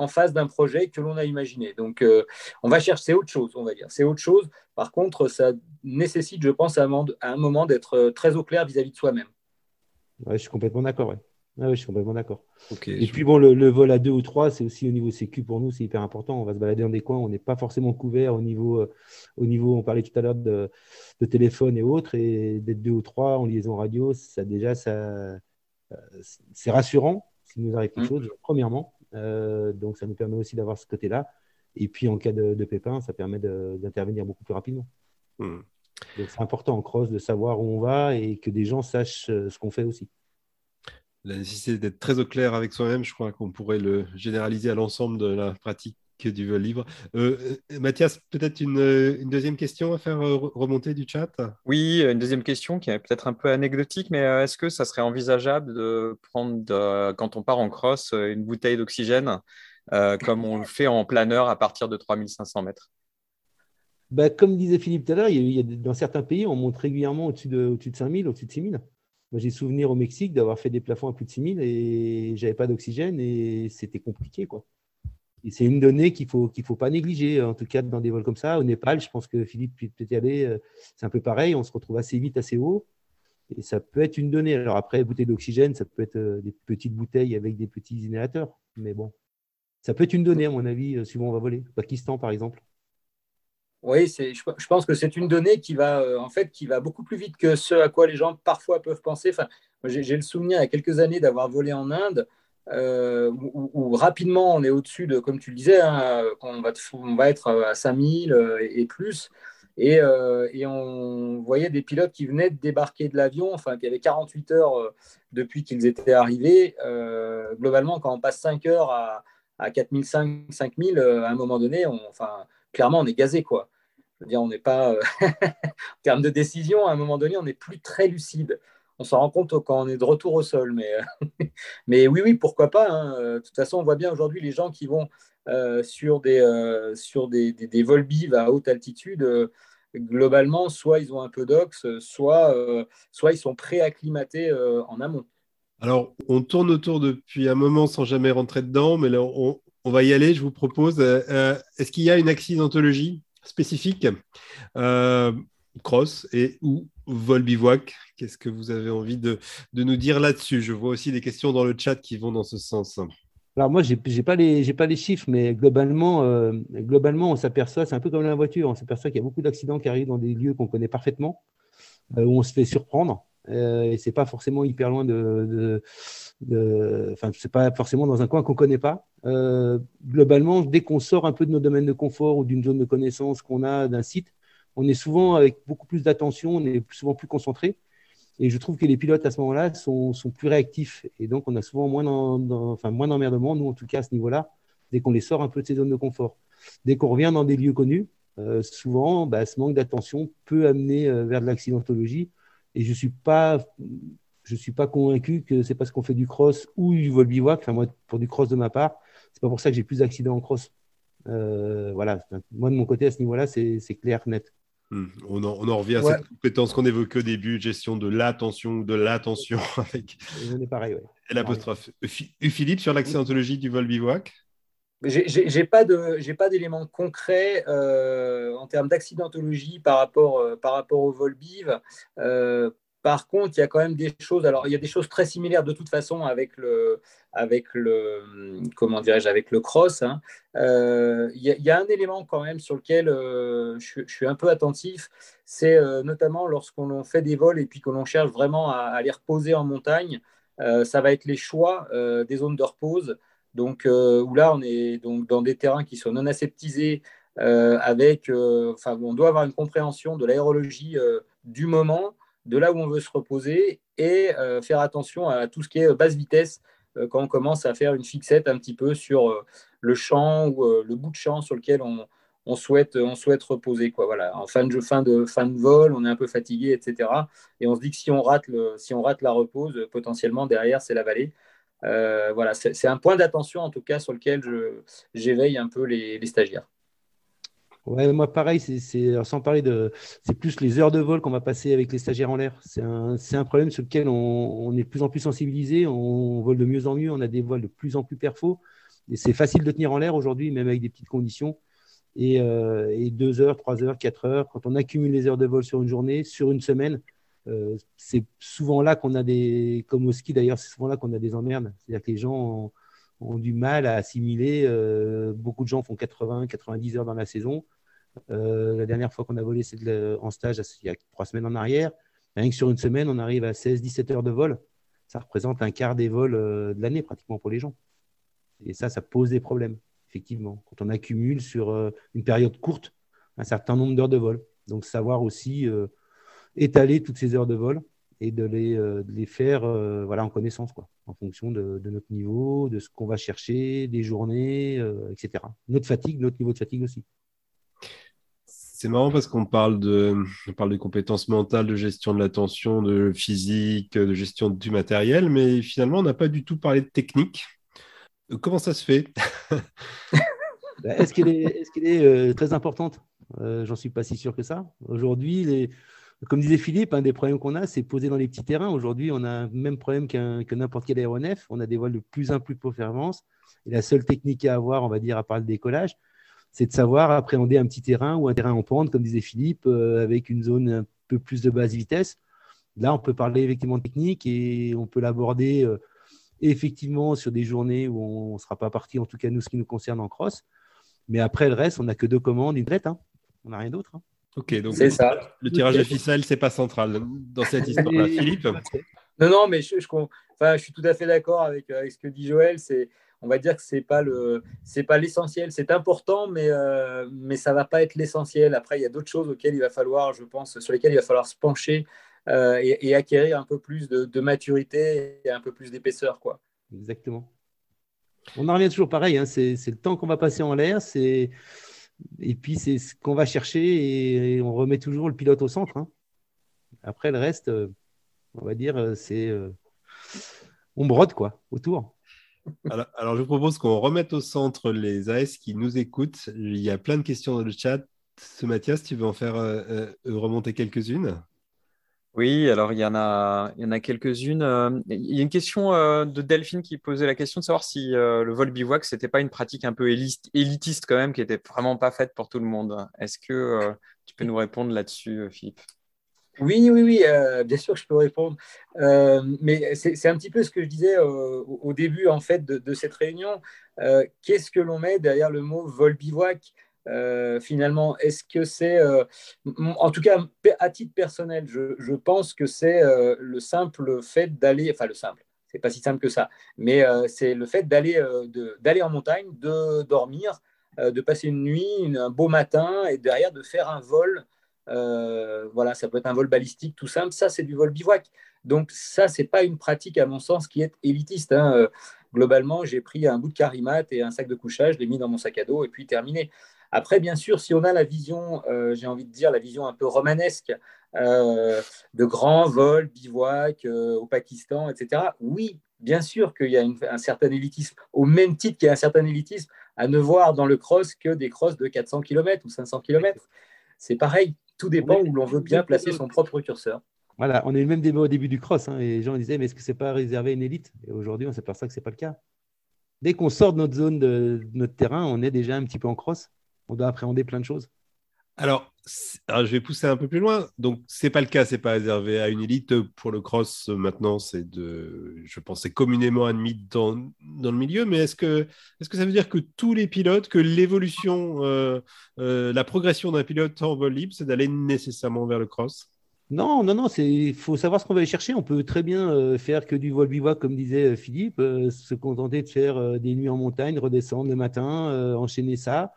en face d'un projet que l'on a imaginé. Donc, euh, on va chercher autre chose, on va dire. C'est autre chose. Par contre, ça nécessite, je pense, à un moment d'être euh, très au clair vis-à-vis de soi-même. Je suis complètement d'accord. Ouais. Je suis complètement d'accord. Et puis, bon, le, vol à deux ou trois, c'est aussi au niveau sécu pour nous, c'est hyper important. On va se balader dans des coins, on n'est pas forcément couvert au niveau, euh, au niveau on parlait tout à l'heure de, téléphone et autres, et d'être deux ou trois en liaison radio, ça déjà, ça, c'est rassurant s'il nous arrive quelque mmh. chose, premièrement. Euh, donc, ça nous permet aussi d'avoir ce côté-là. Et puis, en cas de, pépin, ça permet d'intervenir beaucoup plus rapidement. Hmm. Donc, c'est important en cross de savoir où on va et que des gens sachent euh, ce qu'on fait aussi. La nécessité d'être très au clair avec soi-même, je crois qu'on pourrait le généraliser à l'ensemble de la pratique du vol libre. Euh, Mathias, peut-être une, deuxième question à faire remonter du chat? Oui, une deuxième question qui est peut-être un peu anecdotique, mais est-ce que ça serait envisageable de prendre, quand on part en cross, une bouteille d'oxygène, comme on le fait en planeur à partir de 3500 mètres? Bah, comme disait Philippe tout à l'heure, dans certains pays, on monte régulièrement au-dessus de, au de 5000, au-dessus de 6000. Moi, j'ai souvenir au Mexique d'avoir fait des plafonds à plus de 6000 et j'avais pas d'oxygène et c'était compliqué. quoi c'est une donnée qu'il ne faut, qu'il faut pas négliger, en tout cas dans des vols comme ça. Au Népal, je pense que Philippe peut y aller, euh, c'est un peu pareil, on se retrouve assez vite, assez haut. Et ça peut être une donnée. Alors après, bouteille d'oxygène, ça peut être euh, des petites bouteilles avec des petits inhalateurs. Mais bon, ça peut être une donnée, à mon avis, euh, suivant on va voler. Pakistan, par exemple. Oui, je, pense que c'est une donnée qui va, en fait, qui va beaucoup plus vite que ce à quoi les gens parfois peuvent penser. Enfin, j'ai le souvenir il y a quelques années d'avoir volé en Inde. Euh, où, rapidement on est au-dessus de, comme tu le disais, hein, on, va, on, va, être à 5000 euh, et, plus. Et, euh, et, on voyait des pilotes qui venaient de débarquer de l'avion, enfin, qui avaient 48 heures depuis qu'ils étaient arrivés. globalement, quand on passe 5 heures à, à 4005, 5000, à un moment donné, on, enfin, clairement, on est gazé. Quoi. Je veux dire, on n'est pas, [LAUGHS] en termes de décision, à un moment donné, on n'est plus très lucide on s'en rend compte quand on est de retour au sol. Mais, euh, [LAUGHS] mais oui, oui, pourquoi pas. Hein. Euh, de toute façon, on voit bien aujourd'hui les gens qui vont euh, sur, des, sur des, des, vols bives à haute altitude. globalement, soit ils ont un peu d'ox, soit, soit ils sont préacclimatés en amont. Alors, on tourne autour depuis un moment sans jamais rentrer dedans, mais là, on, on va y aller. Je vous propose. Est-ce qu'il y a une accidentologie spécifique? Cross et ou vol bivouac? Qu'est-ce que vous avez envie de, nous dire là-dessus? Je vois aussi des questions dans le chat qui vont dans ce sens. Alors moi, je n'ai pas, les, pas les chiffres, mais globalement, euh, globalement on s'aperçoit, c'est un peu comme la voiture, on s'aperçoit qu'il y a beaucoup d'accidents qui arrivent dans des lieux qu'on connaît parfaitement, euh, où on se fait surprendre. Euh, et c'est pas forcément hyper loin de, enfin, c'est pas forcément dans un coin qu'on connaît pas. globalement, dès qu'on sort un peu de nos domaines de confort ou d'une zone de connaissance qu'on a d'un site, on est souvent avec beaucoup plus d'attention, on est souvent plus concentré. Et je trouve que les pilotes à ce moment-là sont, plus réactifs. Et donc, on a souvent moins d'emmerdement, nous en tout cas à ce niveau-là, dès qu'on les sort un peu de ces zones de confort. Dès qu'on revient dans des lieux connus, euh, souvent, bah, ce manque d'attention peut amener euh, vers de l'accidentologie. Et je ne suis pas je suis pas convaincu que c'est parce qu'on fait du cross ou du vol bivouac, enfin moi pour du cross de ma part, c'est pas pour ça que j'ai plus d'accidents en cross. Euh, voilà, moi de mon côté à ce niveau-là, c'est clair, net. Hmm. On, en, revient à cette compétence qu'on évoquait au début, gestion de l'attention, de l'attention [LAUGHS] avec pareil, l'apostrophe. Philippe, sur l'accidentologie du vol bivouac J'ai pas d'éléments concrets euh, en termes d'accidentologie par rapport, euh, par rapport au vol biv. Euh, par contre, il y a quand même des choses. Alors, il y a des choses très similaires de toute façon avec le, avec le, comment dirais-je, avec le cross. Hein. Il, y a, un élément quand même sur lequel je, suis un peu attentif, c'est notamment lorsqu'on fait des vols et puis que l'on cherche vraiment à, à, les reposer en montagne. ça va être les choix des zones de repose. Donc, où là, on est donc dans des terrains qui sont non aseptisés. avec, enfin, on doit avoir une compréhension de l'aérologie du moment, de là où on veut se reposer et euh, faire attention à tout ce qui est basse vitesse euh, quand on commence à faire une fixette un petit peu sur euh, le champ ou le bout de champ sur lequel on, on souhaite, on souhaite reposer. Quoi. Voilà. En fin de, fin, de, fin de vol, on est un peu fatigué, etc. Et on se dit que si on rate, le, si on rate la repose, potentiellement derrière, c'est la vallée. Euh, voilà, c'est un point d'attention en tout cas sur lequel j'éveille un peu les, stagiaires. Ouais, moi pareil, c'est sans parler de, c'est plus les heures de vol qu'on va passer avec les stagiaires en l'air. C'est un, un, problème sur lequel on, on, est de plus en plus sensibilisé. On vole de mieux en mieux, on a des vols de plus en plus perfos. Et c'est facile de tenir en l'air aujourd'hui, même avec des petites conditions. Et, euh, et, deux heures, trois heures, quatre heures, quand on accumule les heures de vol sur une journée, sur une semaine, c'est souvent là qu'on a des, comme au ski d'ailleurs, c'est souvent là qu'on a des emmerdes. C'est-à-dire que les gens ont, du mal à assimiler. Euh, beaucoup de gens font 80, 90 heures dans la saison. la dernière fois qu'on a volé, c'est en stage, il y a trois semaines en arrière. Rien que sur une semaine, on arrive à 16, 17 heures de vol. Ça représente un quart des vols de l'année pratiquement pour les gens. Et ça, ça pose des problèmes, effectivement, quand on accumule sur euh, une période courte un certain nombre d'heures de vol. Donc, savoir aussi euh, étaler toutes ces heures de vol et de les, euh, les faire voilà, en connaissance, quoi, en fonction de, notre niveau, de ce qu'on va chercher, des journées, etc. Notre fatigue, notre niveau de fatigue aussi. C'est marrant parce qu'on parle de, on parle de compétences mentales, de gestion de l'attention, de physique, de gestion du matériel, mais finalement, on n'a pas du tout parlé de technique. Comment ça se fait? [LAUGHS] Bah, Est-ce qu'elle est, euh, très importante? Euh, J'en suis pas si sûr que ça. Aujourd'hui, comme disait Philippe, un des problèmes qu'on a, c'est poser dans les petits terrains. Aujourd'hui, on a le même problème que n'importe quel aéronef. On a des voiles de plus en plus de performance. Et la seule technique à avoir, on va dire, à part le décollage, c'est de savoir appréhender un petit terrain ou un terrain en pente, comme disait Philippe, euh, avec une zone un peu plus de basse vitesse. Là, on peut parler effectivement de technique et on peut l'aborder effectivement sur des journées où on ne sera pas parti, en tout cas nous, ce qui nous concerne en cross. Mais après, le reste, on n'a que deux commandes, une traite. Hein. On n'a rien d'autre. Hein. Ok, donc ça. le tirage de ficelle, c'est pas central dans cette histoire-là. Philippe Non, non, mais je, je, enfin, je suis tout à fait d'accord avec, avec, ce que dit Joël. C'est, on va dire que c'est pas le, c'est pas l'essentiel. C'est important, mais euh, mais ça va pas être l'essentiel. Après, il y a d'autres choses auxquelles il va falloir, je pense, sur lesquelles il va falloir se pencher euh, et, acquérir un peu plus de, maturité et un peu plus d'épaisseur. quoi. Exactement. On en revient toujours pareil, hein. c'est le temps qu'on va passer en l'air, et puis c'est ce qu'on va chercher et, on remet toujours le pilote au centre. Hein. Après le reste, euh, on va dire, euh, c'est on brode quoi autour. Alors, je propose qu'on remette au centre les AS qui nous écoutent. Il y a plein de questions dans le chat. Ce Mathias, tu veux en faire remonter quelques-unes? Oui, alors il y en a, quelques-unes. Euh, il y a une question euh, de Delphine qui posait la question de savoir si euh, le vol bivouac, c'était pas une pratique un peu élitiste quand même, qui était vraiment pas faite pour tout le monde. Est-ce que tu peux nous répondre là-dessus, Philippe? Oui, oui, oui, bien sûr que je peux répondre. mais c'est un petit peu ce que je disais au, début en fait de cette réunion. Qu'est-ce que l'on met derrière le mot vol bivouac? Euh, finalement Est-ce que c'est, euh, en tout cas à titre personnel, je, pense que c'est euh, le simple fait d'aller, enfin le simple, c'est pas si simple que ça, mais c'est le fait d'aller d'aller en montagne, de dormir, de passer une nuit, un beau matin et derrière de faire un vol. voilà, ça peut être un vol balistique tout simple, ça c'est du vol bivouac. Donc ça, c'est pas une pratique à mon sens qui est élitiste. Hein. Globalement, j'ai pris un bout de carimat et un sac de couchage, je l'ai mis dans mon sac à dos et puis terminé. Après, bien sûr, si on a la vision, euh, j'ai envie de dire, la vision un peu romanesque euh, de grands vols, bivouac euh, au Pakistan, etc., oui, bien sûr qu'il y a un certain élitisme, au même titre qu'il y a un certain élitisme à ne voir dans le cross que des crosses de 400 km ou 500 km. C'est pareil, tout dépend où l'on veut bien placer son propre curseur. Voilà, on a eu le même débat au début du cross. Hein, et les gens disaient, mais est-ce que ce n'est pas réservé à une élite? Et aujourd'hui, on s'aperçoit que ce n'est pas le cas. Dès qu'on sort de notre zone de notre terrain, on est déjà un petit peu en cross on doit appréhender plein de choses. Alors, je vais pousser un peu plus loin. Donc, c'est pas le cas, c'est pas réservé à une élite. Pour le cross, maintenant, c'est de, je pense, c'est communément admis dans, dans le milieu. Mais est-ce que, est-ce que ça veut dire que tous les pilotes, que l'évolution, euh, euh, la progression d'un pilote en vol libre, c'est d'aller nécessairement vers le cross? Non, non, non, il faut savoir ce qu'on va aller chercher. On peut très bien euh, faire que du vol bivouac, comme disait Philippe, se contenter de faire des nuits en montagne, redescendre le matin, enchaîner ça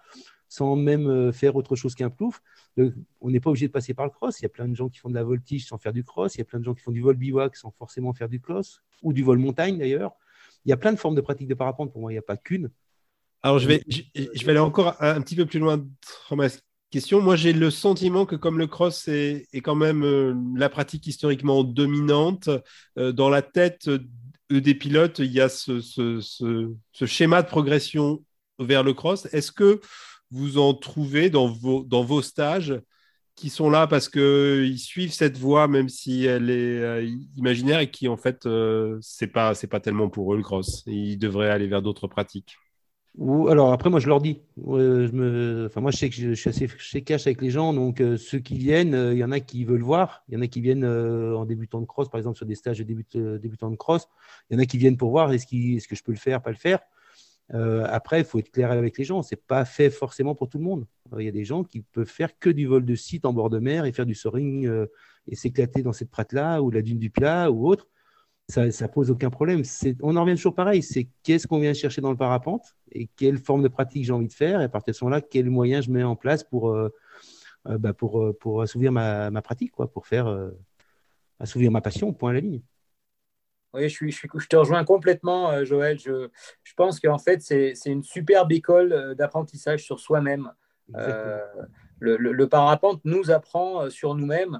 sans même euh, faire autre chose qu'un plouf. on n'est pas obligé de passer par le cross. Il y a plein de gens qui font de la voltige sans faire du cross. Il y a plein de gens qui font du vol bivouac sans forcément faire du cross, ou du vol montagne d'ailleurs. Il y a plein de formes de pratiques de parapente. Pour moi, il n'y a pas qu'une. Alors, je vais, je, vais aller encore un, petit peu plus loin dans ma question. Moi, j'ai le sentiment que comme le cross est, est quand même euh, la pratique historiquement dominante, euh, dans la tête des pilotes, il y a ce, ce, ce, schéma de progression vers le cross. Est-ce que vous en trouvez dans vos, dans vos stages qui sont là parce qu'ils suivent cette voie, même si elle est euh, imaginaire et qui, en fait, euh, c'est pas, pas tellement pour eux le cross. Ils devraient aller vers d'autres pratiques. Ou, alors, après, moi, je leur dis. je me, moi, je sais que je, suis assez chez cash avec les gens. Donc, euh, ceux qui viennent, il y en a qui veulent voir. Il y en a qui viennent en débutant de cross, par exemple, sur des stages de début, débutant de cross. Il y en a qui viennent pour voir est-ce, est-ce que je peux le faire, pas le faire. Euh, après, il faut être clair avec les gens. C'est pas fait forcément pour tout le monde. Euh, il y a des gens qui peuvent faire que du vol de site en bord de mer et faire du soaring euh, et s'éclater dans cette prate-là ou la dune du plat ou autre. Ça, ça pose aucun problème. On en revient toujours pareil. C'est qu'est-ce qu'on vient chercher dans le parapente et quelle forme de pratique j'ai envie de faire. Et à partir de ce moment-là, quels moyens je mets en place pour, bah pour, assouvir ma, pratique, quoi, pour faire assouvir ma passion, point à la ligne. Oui, je, suis, je, te rejoins complètement, euh, Joël. Je, je pense qu'en fait, c'est une superbe école euh, d'apprentissage sur soi-même. Euh, le, parapente nous apprend sur nous-mêmes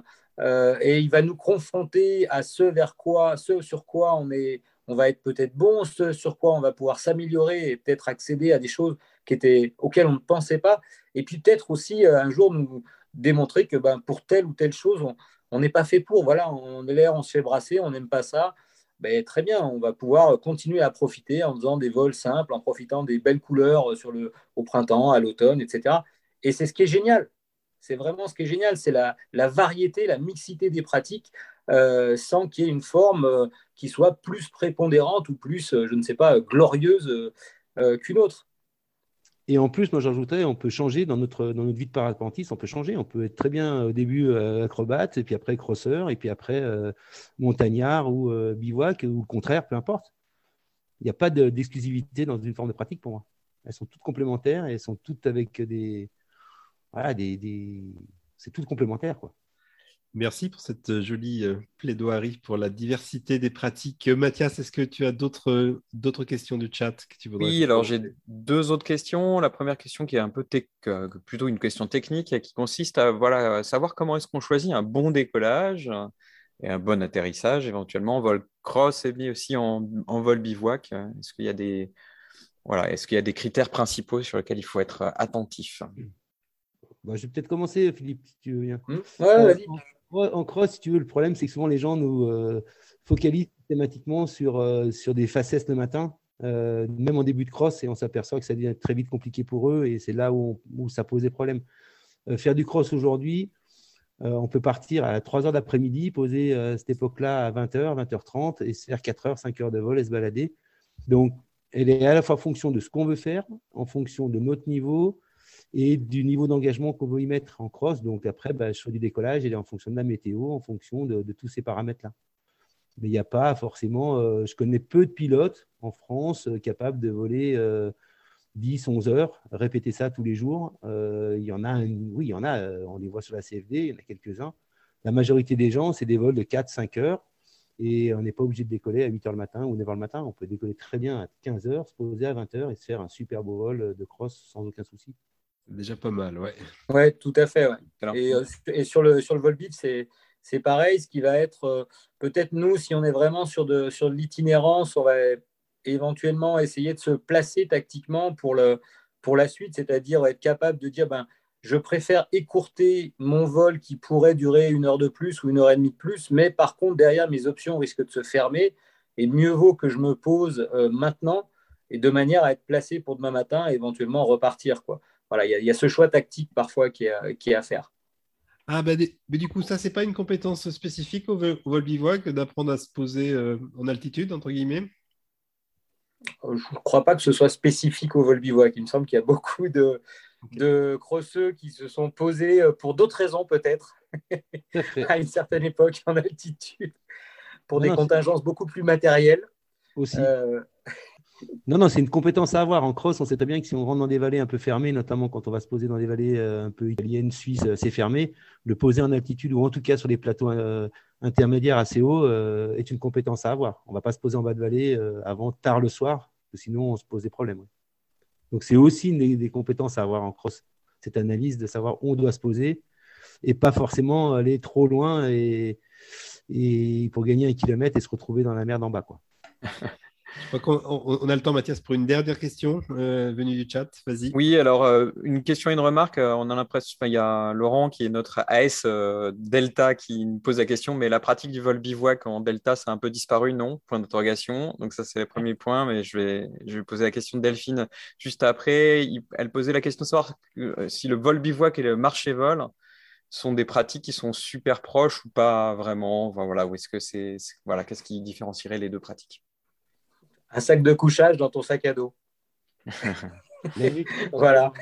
et il va nous confronter à ce vers quoi, ce sur quoi on, est, on va être peut-être bon, ce sur quoi on va pouvoir s'améliorer et peut-être accéder à des choses qui étaient, auxquelles on ne pensait pas. Et puis peut-être aussi un jour nous démontrer que ben, pour telle ou telle chose, on n'est pas fait pour. Voilà, on est l'air, on se fait brasser, on n'aime pas ça. Ben, très bien, on va pouvoir continuer à profiter en faisant des vols simples, en profitant des belles couleurs sur le, au printemps, à l'automne, etc. Et c'est ce qui est génial. C'est vraiment ce qui est génial, c'est la, variété, la mixité des pratiques, euh, sans qu'il y ait une forme euh, qui soit plus prépondérante ou plus, euh, je ne sais pas, glorieuse qu'une autre. Et en plus, moi j'ajouterais, on peut changer dans notre, dans notre vie de parapentiste, on peut changer. On peut être très bien au début euh, acrobate, et puis après crosseur, et puis après euh, montagnard ou euh, bivouac, ou le contraire, peu importe. Il n'y a pas d'exclusivité dans une forme de pratique pour moi. Elles sont toutes complémentaires et elles sont toutes avec des. Voilà, des, des... c'est tout complémentaire. Quoi. Merci pour cette euh, jolie euh, plaidoirie pour la diversité des pratiques. Euh, Mathias, est-ce que tu as d'autres, d'autres questions du chat que tu voudrais Oui, alors j'ai deux autres questions. La première question qui est un peu plutôt une question technique qui consiste à voilà, savoir comment est-ce qu'on choisit un bon décollage et un bon atterrissage, éventuellement en vol cross et aussi en, en vol bivouac. Est-ce qu'il y a des voilà, est-ce qu'il y a des critères principaux sur lesquels il faut être attentif? Bah, Je vais peut-être commencer, Philippe, si tu veux bien. Mmh. Ouais, vas-y en cross, si tu veux, le problème, c'est que souvent les gens nous euh, focalisent thématiquement sur, euh, sur des facettes le matin, euh, même en début de cross, et on s'aperçoit que ça devient très vite compliqué pour eux, et c'est là où, ça pose des problèmes. faire du cross aujourd'hui, on peut partir à 3 heures d'après-midi, poser à cette époque-là à 20h, 20h30, et se faire 4 heures, 5 heures de vol et se balader. Donc, elle est à la fois en fonction de ce qu'on veut faire, en fonction de notre niveau, et du niveau d'engagement qu'on veut y mettre en cross. Donc après, bah, sur du décollage, il est en fonction de la météo, en fonction de, tous ces paramètres-là. Mais il n'y a pas forcément, euh, je connais peu de pilotes en France euh, capables de voler 10, euh, 11 heures, répéter ça tous les jours. il y en a, oui, il y en a, on les voit sur la CFD, il y en a quelques-uns. La majorité des gens, c'est des vols de 4, 5 heures. Et on n'est pas obligé de décoller à 8 heures le matin ou 9 heures le matin. On peut décoller très bien à 15 heures, se poser à 20 heures et se faire un super beau vol de cross sans aucun souci. Déjà pas mal, ouais. Ouais, tout à fait. Et, euh, et, sur le, sur le vol c'est, c'est pareil. Ce qui va être, euh, peut-être nous, si on est vraiment sur de, sur l'itinérance, on va éventuellement essayer de se placer tactiquement pour, le, pour la suite, c'est-à-dire être capable de dire, ben, je préfère écourter mon vol qui pourrait durer une heure de plus ou une heure et demie de plus, mais par contre, derrière, mes options risquent de se fermer. Et mieux vaut que je me pose euh, maintenant et de manière à être placé pour demain matin et éventuellement repartir. Quoi voilà, il y, a ce choix tactique parfois qui est, qui est à faire. Ah, bah, mais du coup, ça, c'est pas une compétence spécifique au, vol bivouac d'apprendre à se poser euh, en altitude, entre guillemets? Euh, Je ne crois pas que ce soit spécifique au vol bivouac. Il me semble qu'il y a beaucoup de, de crosseux qui se sont posés euh, pour d'autres raisons, peut-être, [LAUGHS] à une certaine époque en altitude, pour des contingences beaucoup plus matérielles. Aussi. Non, non, c'est une compétence à avoir. En cross, on sait très bien que si on rentre dans des vallées un peu fermées, notamment quand on va se poser dans des vallées euh, un peu italiennes, suisses, assez fermées, le poser en altitude ou en tout cas sur des plateaux euh, intermédiaires assez hauts euh, est une compétence à avoir. On ne va pas se poser en bas de vallée avant tard le soir, sinon on se pose des problèmes. Donc c'est aussi une des, compétences à avoir en cross, cette analyse de savoir où on doit se poser et pas forcément aller trop loin pour gagner un kilomètre et se retrouver dans la merde en bas. [LAUGHS] On a le temps, Mathias, pour une dernière question euh, venue du chat. Vas-y. Oui, alors euh, une question et une remarque. Euh, on a l'impression, il y a Laurent qui est notre AS Delta qui nous pose la question, mais la pratique du vol bivouac en Delta, ça a un peu disparu, non? Point d'interrogation. Donc ça, c'est le premier point, mais je vais, poser la question de Delphine juste après. elle posait la question de savoir si le vol bivouac et le marché vol sont des pratiques qui sont super proches ou pas vraiment. voilà, est-ce que c'est, voilà, qu'est-ce qui différencierait les deux pratiques? Un sac de couchage dans ton sac à dos. [LAUGHS] voilà.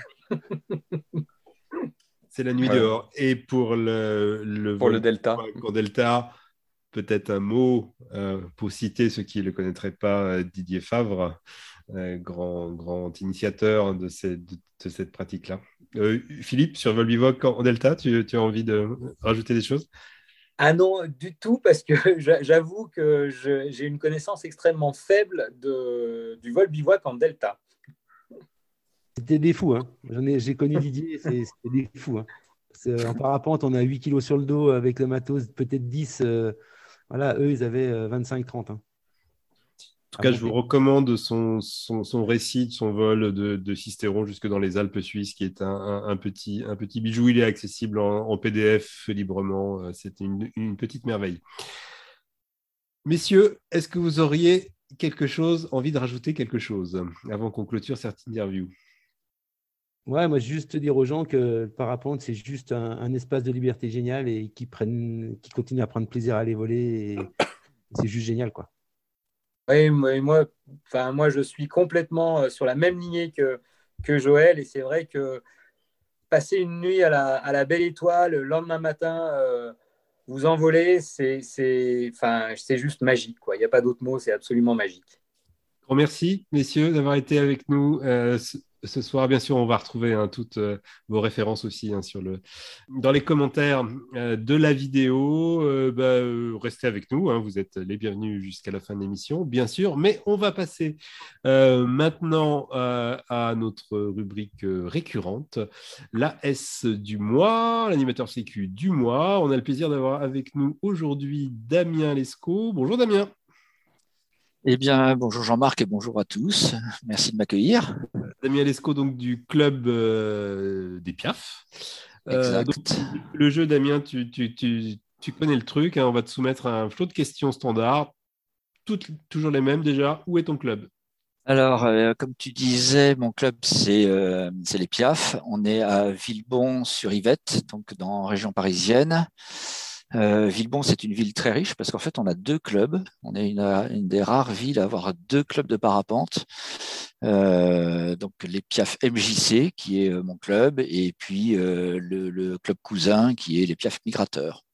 C'est la nuit dehors. Et pour le, pour le Delta. Pour Delta, peut-être un mot euh, pour citer ceux qui ne le connaîtraient pas, euh, Didier Favre, euh, grand, grand initiateur de, de, cette pratique-là. Philippe, sur Volbivoc en Delta, tu, tu, as envie de rajouter des choses? Ah non, du tout, parce que [LAUGHS] j'avoue que j'ai une connaissance extrêmement faible de, du vol bivouac en delta. C'était des fous. Hein. J'ai connu Didier, [LAUGHS] c'était des fous. Hein. En parapente, on a 8 kilos sur le dos avec le matos, peut-être 10. Euh, voilà, eux, ils avaient 25-30. Euh, tout cas, je vous recommande son, son, récit de son vol de, de Cisteron jusque dans les Alpes suisses, qui est un, petit, un petit bijou. Il est accessible en, PDF librement. Euh, c'est une, petite merveille. Messieurs, est-ce que vous auriez quelque chose, envie de rajouter quelque chose avant qu'on clôture cette interview? Ouais, moi, juste dire aux gens que le parapente, c'est juste un, espace de liberté génial et qui, prennent, qui continuent à prendre plaisir à aller voler. c'est juste génial, quoi. Oui, moi, enfin, moi, je suis complètement euh, sur la même lignée que, Joël. Et c'est vrai que passer une nuit à la, belle étoile, le lendemain matin, euh, vous envoler, c'est enfin, juste magique. Il n'y a pas d'autre mot, c'est absolument magique. Grand merci, messieurs, d'avoir été avec nous euh, ce soir. Bien sûr, on va retrouver hein, toutes euh, vos références aussi hein, dans les commentaires euh, de la vidéo. Euh, bah, restez avec nous, hein, vous êtes les bienvenus jusqu'à la fin de l'émission, bien sûr. Mais on va passer maintenant à notre rubrique récurrente, la S du mois, l'animateur sécu du mois. On a le plaisir d'avoir avec nous aujourd'hui Damien Lescaut. Bonjour Damien. Eh bien, bonjour Jean-Marc et bonjour à tous. Merci de m'accueillir. Damien Lescaut, donc du club euh, des Piaf. Euh, le jeu, Damien, tu, connais le truc. Hein. on va te soumettre un flot de questions standards, toutes, toujours les mêmes déjà. Où est ton club? Alors, euh, comme tu disais, mon club, c'est les Piaf. On est à Villebon sur Yvette, donc dans la région parisienne. Euh, Villebon, c'est une ville très riche parce qu'en fait, on a deux clubs. On est une, des rares villes à avoir deux clubs de parapente. Euh, donc les Piaf MJC, qui est euh, mon club, et puis le, club cousin, qui est les Piaf Migrateurs.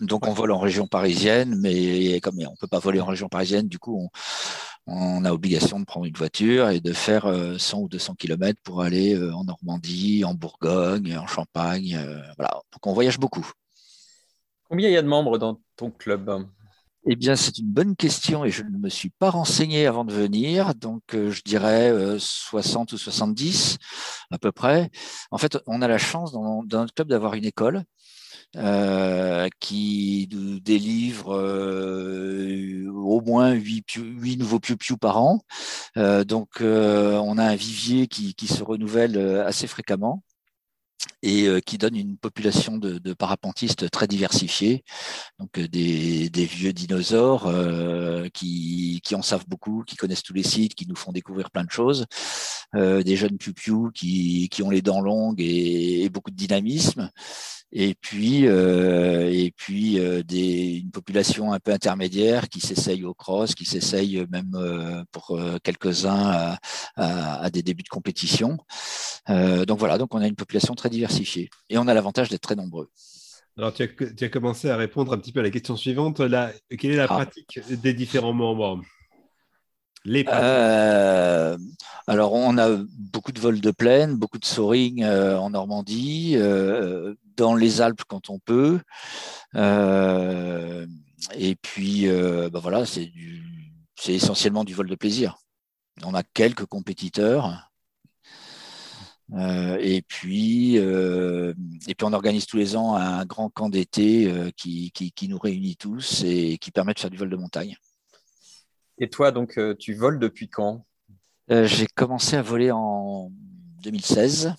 Donc on vole en région parisienne, mais comme on peut pas voler en région parisienne, du coup on, a obligation de prendre une voiture et de faire 100 ou 200 km pour aller en Normandie, en Bourgogne, en Champagne. voilà, donc on voyage beaucoup. Combien il y a de membres dans ton club eh bien, c'est une bonne question et je ne me suis pas renseigné avant de venir. Donc, euh, je dirais 60 euh, ou 70 à peu près. En fait, on a la chance dans, notre club d'avoir une école euh, qui nous délivre au moins 8, nouveaux piou par an. donc, on a un vivier qui se renouvelle assez fréquemment et euh, qui donne une population de, parapentistes très diversifiée, donc euh, des, vieux dinosaures euh, qui, qui, en savent beaucoup, qui connaissent tous les sites, qui nous font découvrir plein de choses, des jeunes piou qui, qui, ont les dents longues et beaucoup de dynamisme, et puis, euh, et puis euh, des, une population un peu intermédiaire qui s'essaye au cross, qui s'essaye même euh, pour quelques-uns à, à, des débuts de compétition. donc voilà, donc on a une population très diversifiée et on a l'avantage d'être très nombreux. Alors, tu as, tu as, commencé à répondre un petit peu à la question suivante. Là, quelle est la ah. pratique des différents membres? Euh, alors, on a beaucoup de vols de plaine, beaucoup de soaring en Normandie, euh, dans les Alpes quand on peut. Euh, et puis, euh, bah voilà, c'est essentiellement du vol de plaisir. On a quelques compétiteurs, et puis, on organise tous les ans un grand camp d'été qui, nous réunit tous et qui permet de faire du vol de montagne. Et toi, donc, tu voles depuis quand? J'ai commencé à voler en 2016.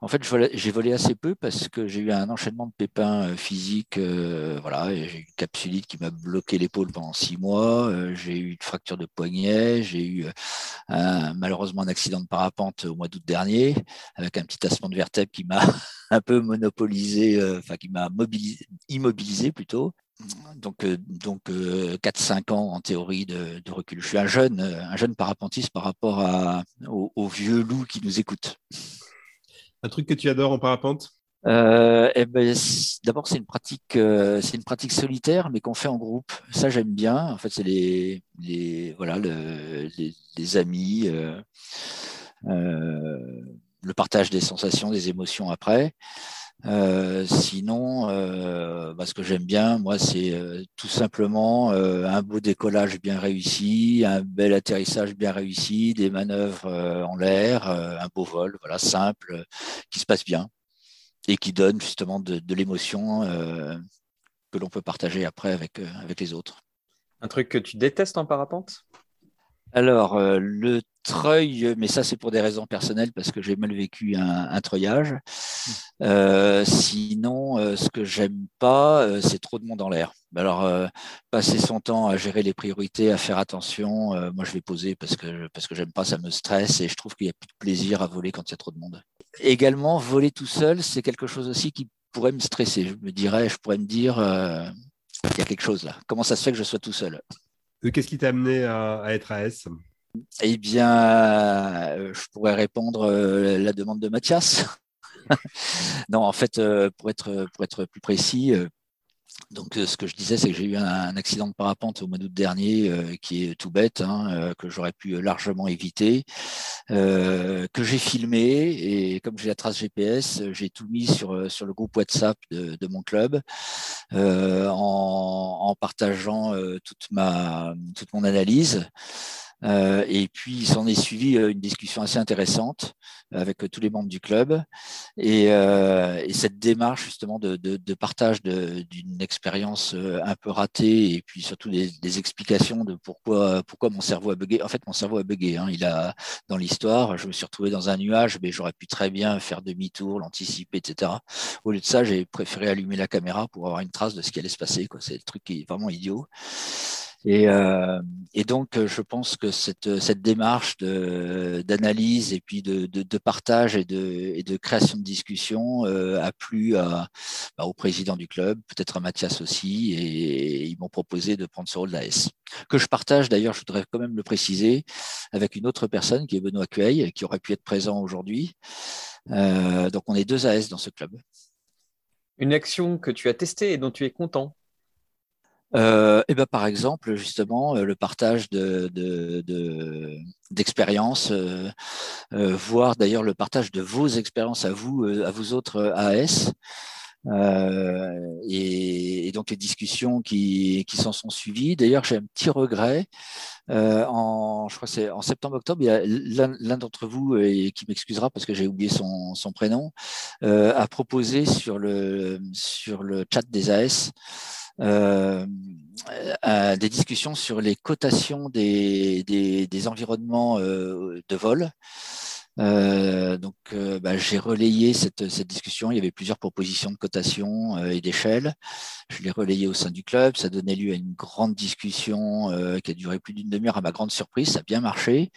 En fait, j'ai volé assez peu parce que j'ai eu un enchaînement de pépins euh, physiques. Euh, voilà, j'ai eu une capsulite qui m'a bloqué l'épaule pendant six mois. Euh, j'ai eu une fracture de poignet. J'ai eu malheureusement un accident de parapente au mois d'août dernier avec un petit tassement de vertèbre qui m'a [LAUGHS] un peu monopolisé, enfin qui m'a immobilisé plutôt. Donc, donc 4-5 ans en théorie de, recul. Je suis un jeune, un jeune parapentiste par rapport à, aux vieux loups qui nous écoutent. Un truc que tu adores en parapente? Euh, eh ben, D'abord, c'est une pratique, euh, c'est une pratique solitaire, mais qu'on fait en groupe. Ça, j'aime bien. En fait, c'est les, les, voilà, le, les, amis, euh, le partage des sensations, des émotions après. Euh, sinon, euh, bah, ce que j'aime bien, moi, c'est euh, tout simplement un beau décollage bien réussi, un bel atterrissage bien réussi, des manœuvres en l'air, un beau vol, voilà, simple, qui se passe bien et qui donne justement de, de l'émotion que l'on peut partager après avec, avec les autres. Un truc que tu détestes en parapente? Alors, euh, le treuil, mais ça c'est pour des raisons personnelles parce que j'ai mal vécu un, un treuillage. Euh, sinon, euh, ce que j'aime pas, c'est trop de monde en l'air. Alors, passer son temps à gérer les priorités, à faire attention, moi je vais poser parce que parce que j'aime pas, ça me stresse et je trouve qu'il y a plus de plaisir à voler quand il y a trop de monde. Également, voler tout seul, c'est quelque chose aussi qui pourrait me stresser. Je me dirais, je pourrais me dire, il y a quelque chose là. Comment ça se fait que je sois tout seul? Euh, qu'est-ce qui t'a amené à, être AS Eh bien, euh, je pourrais répondre euh, la demande de Mathias. [LAUGHS] non, en fait, pour être, pour être plus précis, donc, ce que je disais, c'est que j'ai eu un, accident de parapente au mois d'août dernier qui est tout bête, hein, que j'aurais pu largement éviter, que j'ai filmé et comme j'ai la trace GPS, j'ai tout mis sur, le groupe WhatsApp de, mon club en, partageant toute mon analyse. Euh, et puis, il s'en est suivi euh, une discussion assez intéressante avec euh, tous les membres du club. Et, et cette démarche, justement, de, de, de partage d'une expérience un peu ratée et puis surtout des, des, explications de pourquoi, pourquoi mon cerveau a bugué. En fait, mon cerveau a bugué. Hein. Il a, dans l'histoire, je me suis retrouvé dans un nuage, mais j'aurais pu très bien faire demi-tour, l'anticiper, etc. Au lieu de ça, j'ai préféré allumer la caméra pour avoir une trace de ce qui allait se passer. C'est le truc qui est vraiment idiot. Et, euh, et, donc, je pense que cette, cette démarche d'analyse et puis de, de, de, partage et de, et de création de discussion euh, a plu à, bah, au président du club, peut-être à Mathias aussi, et, ils m'ont proposé de prendre ce rôle d'AS. Que je partage d'ailleurs, je voudrais quand même le préciser, avec une autre personne qui est Benoît Cueil, qui aurait pu être présent aujourd'hui. Euh, donc, on est deux AS dans ce club. Une action que tu as testée et dont tu es content euh, et ben par exemple, justement, euh, le partage de, d'expériences, euh, euh, voire d'ailleurs le partage de vos expériences à vous, à vous autres AS. Et, et, donc les discussions qui, s'en sont suivies. D'ailleurs, j'ai un petit regret. en, je crois c'est en septembre-octobre, il y a l'un, d'entre vous et qui m'excusera parce que j'ai oublié son, prénom, a proposé sur le sur le chat des AS euh, des discussions sur les cotations des, des, environnements euh, de vol. Euh, donc, euh, bah, j'ai relayé cette, cette, discussion. Il y avait plusieurs propositions de cotation euh, et d'échelle. Je l'ai relayé au sein du club. Ça donnait lieu à une grande discussion qui a duré plus d'une demi-heure. À ma grande surprise, ça a bien marché.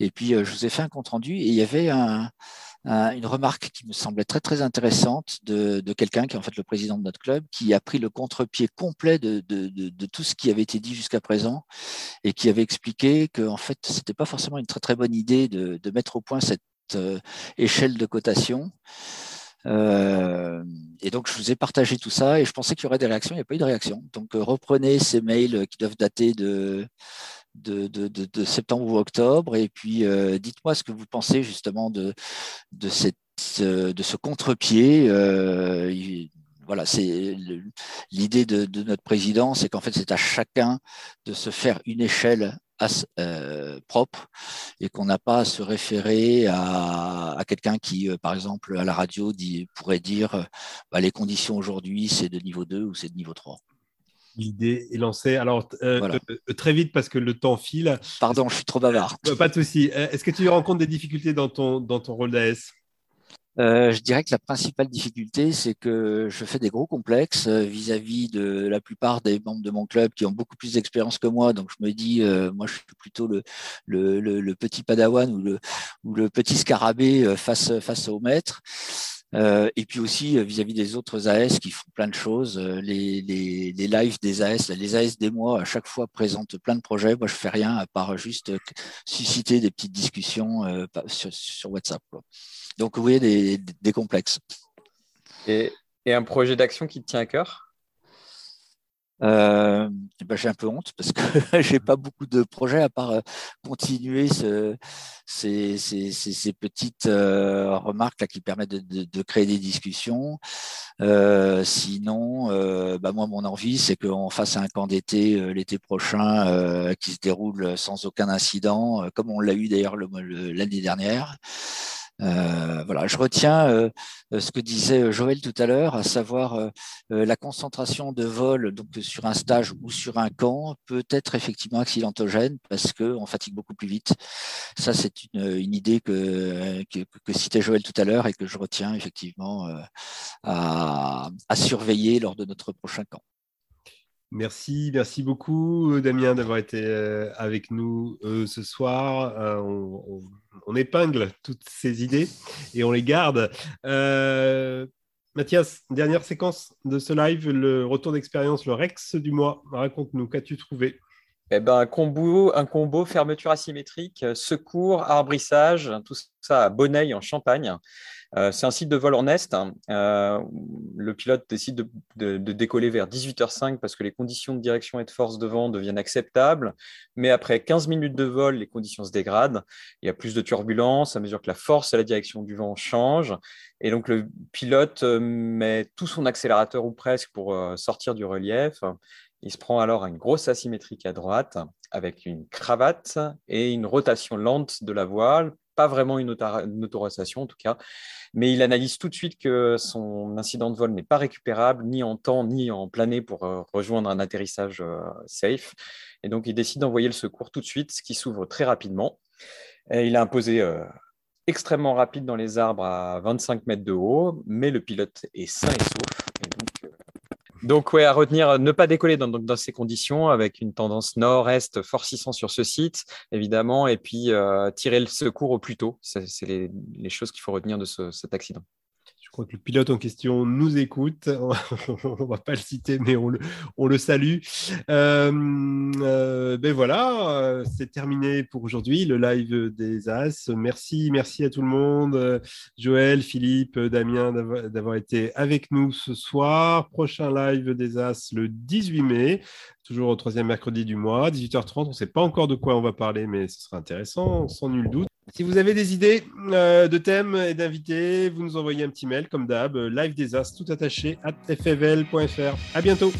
Et puis, je vous ai fait un compte rendu et il y avait un, une remarque qui me semblait très très intéressante de, quelqu'un qui est en fait le président de notre club, qui a pris le contre-pied complet de, tout ce qui avait été dit jusqu'à présent et qui avait expliqué que en fait c'était pas forcément une très très bonne idée de, mettre au point cette euh, échelle de cotation. Euh, et donc, je vous ai partagé tout ça et je pensais qu'il y aurait des réactions. Il n'y a pas eu de réaction. Donc, euh, reprenez ces mails qui doivent dater de de, septembre ou octobre. Et puis, euh, dites-moi ce que vous pensez justement de, euh, ce contre-pied. Euh, voilà, c'est l'idée de, notre président, c'est qu'en fait, c'est à chacun de se faire une échelle propre et qu'on n'a pas à se référer à, quelqu'un qui, par exemple, à la radio pourrait dire bah, les conditions aujourd'hui, c'est de niveau 2 ou c'est de niveau 3 l'idée est lancée. Alors, très vite, parce que le temps file. Pardon, je suis trop bavard. Pas de souci. Est-ce que tu rencontres des difficultés dans ton, dans ton rôle d'AS? Euh, je dirais que la principale difficulté, c'est que je fais des gros complexes euh, vis-à-vis de la plupart des membres de mon club qui ont beaucoup plus d'expérience que moi. Donc je me dis, euh, moi je suis plutôt le, le, le, petit padawan ou le, ou le petit scarabée face, face au maître. Euh, et puis aussi vis-à-vis des autres AS qui font plein de choses, les, les, lives des AS, les AS des mois à chaque fois présentent plein de projets. Moi, je fais rien à part juste susciter des petites discussions sur, WhatsApp. Donc, vous voyez, des, des complexes. Et, et, un projet d'action qui te tient à cœur? Euh, ben j'ai un peu honte parce que [LAUGHS] j'ai pas beaucoup de projets à part euh, continuer ce, ces, ces, ces, petites euh, remarques là qui permettent de, de, de créer des discussions. Euh, sinon, bah moi mon envie c'est qu'on fasse un camp d'été l'été prochain qui se déroule sans aucun incident, comme on l'a eu d'ailleurs l'année dernière. Euh, voilà, je retiens euh, ce que disait Joël tout à l'heure, à savoir euh, la concentration de vol donc sur un stage ou sur un camp peut être effectivement accidentogène parce qu'on fatigue beaucoup plus vite. Ça, c'est une, idée que, que, citait Joël tout à l'heure et que je retiens effectivement à surveiller lors de notre prochain camp. Merci, merci beaucoup Damien d'avoir été avec nous ce soir. On, épingle toutes ces idées et on les garde. Euh, Mathias, dernière séquence de ce live, le retour d'expérience, le Rex du mois. Raconte-nous, qu'as-tu trouvé? Eh ben, un, combo, un combo fermeture asymétrique, secours, arbrissage, tout ça à Bonneuil en Champagne. Euh, c'est un site de vol en Est. Hein. Euh, le pilote décide de, décoller vers 18h05 parce que les conditions de direction et de force de vent deviennent acceptables. Mais après 15 minutes de vol, les conditions se dégradent. Il y a plus de turbulences à mesure que la force et la direction du vent changent. Et donc le pilote euh, met tout son accélérateur ou presque pour sortir du relief. Il se prend alors une grosse asymétrique à droite avec une cravate et une rotation lente de la voile pas vraiment une, autorisation en tout cas, mais il analyse tout de suite que son incident de vol n'est pas récupérable ni en temps ni en plané pour euh, rejoindre un atterrissage euh, safe. Et donc il décide d'envoyer le secours tout de suite, ce qui s'ouvre très rapidement. Et il a imposé euh, extrêmement rapide dans les arbres à 25 mètres de haut, mais le pilote est sain et sauf. Donc, ouais, à retenir, ne pas décoller dans, ces conditions avec une tendance nord-est forcissant sur ce site, évidemment, et puis euh, tirer le secours au plus tôt. C'est les, choses qu'il faut retenir de ce, cet accident. Je crois que le pilote en question nous écoute. [LAUGHS] on ne va pas le citer, mais on le, salue. Euh, euh, ben voilà, c'est terminé pour aujourd'hui, le live des As. Merci, merci à tout le monde. Joël, Philippe, Damien d'avoir été avec nous ce soir. Prochain live des As le 18 mai toujours au troisième mercredi du mois, 18h30. On ne sait pas encore de quoi on va parler, mais ce sera intéressant, sans nul doute. Si vous avez des idées euh, de thèmes et d'invités, vous nous envoyez un petit mail comme d'hab, live des as tout attaché at fvl.fr. À bientôt.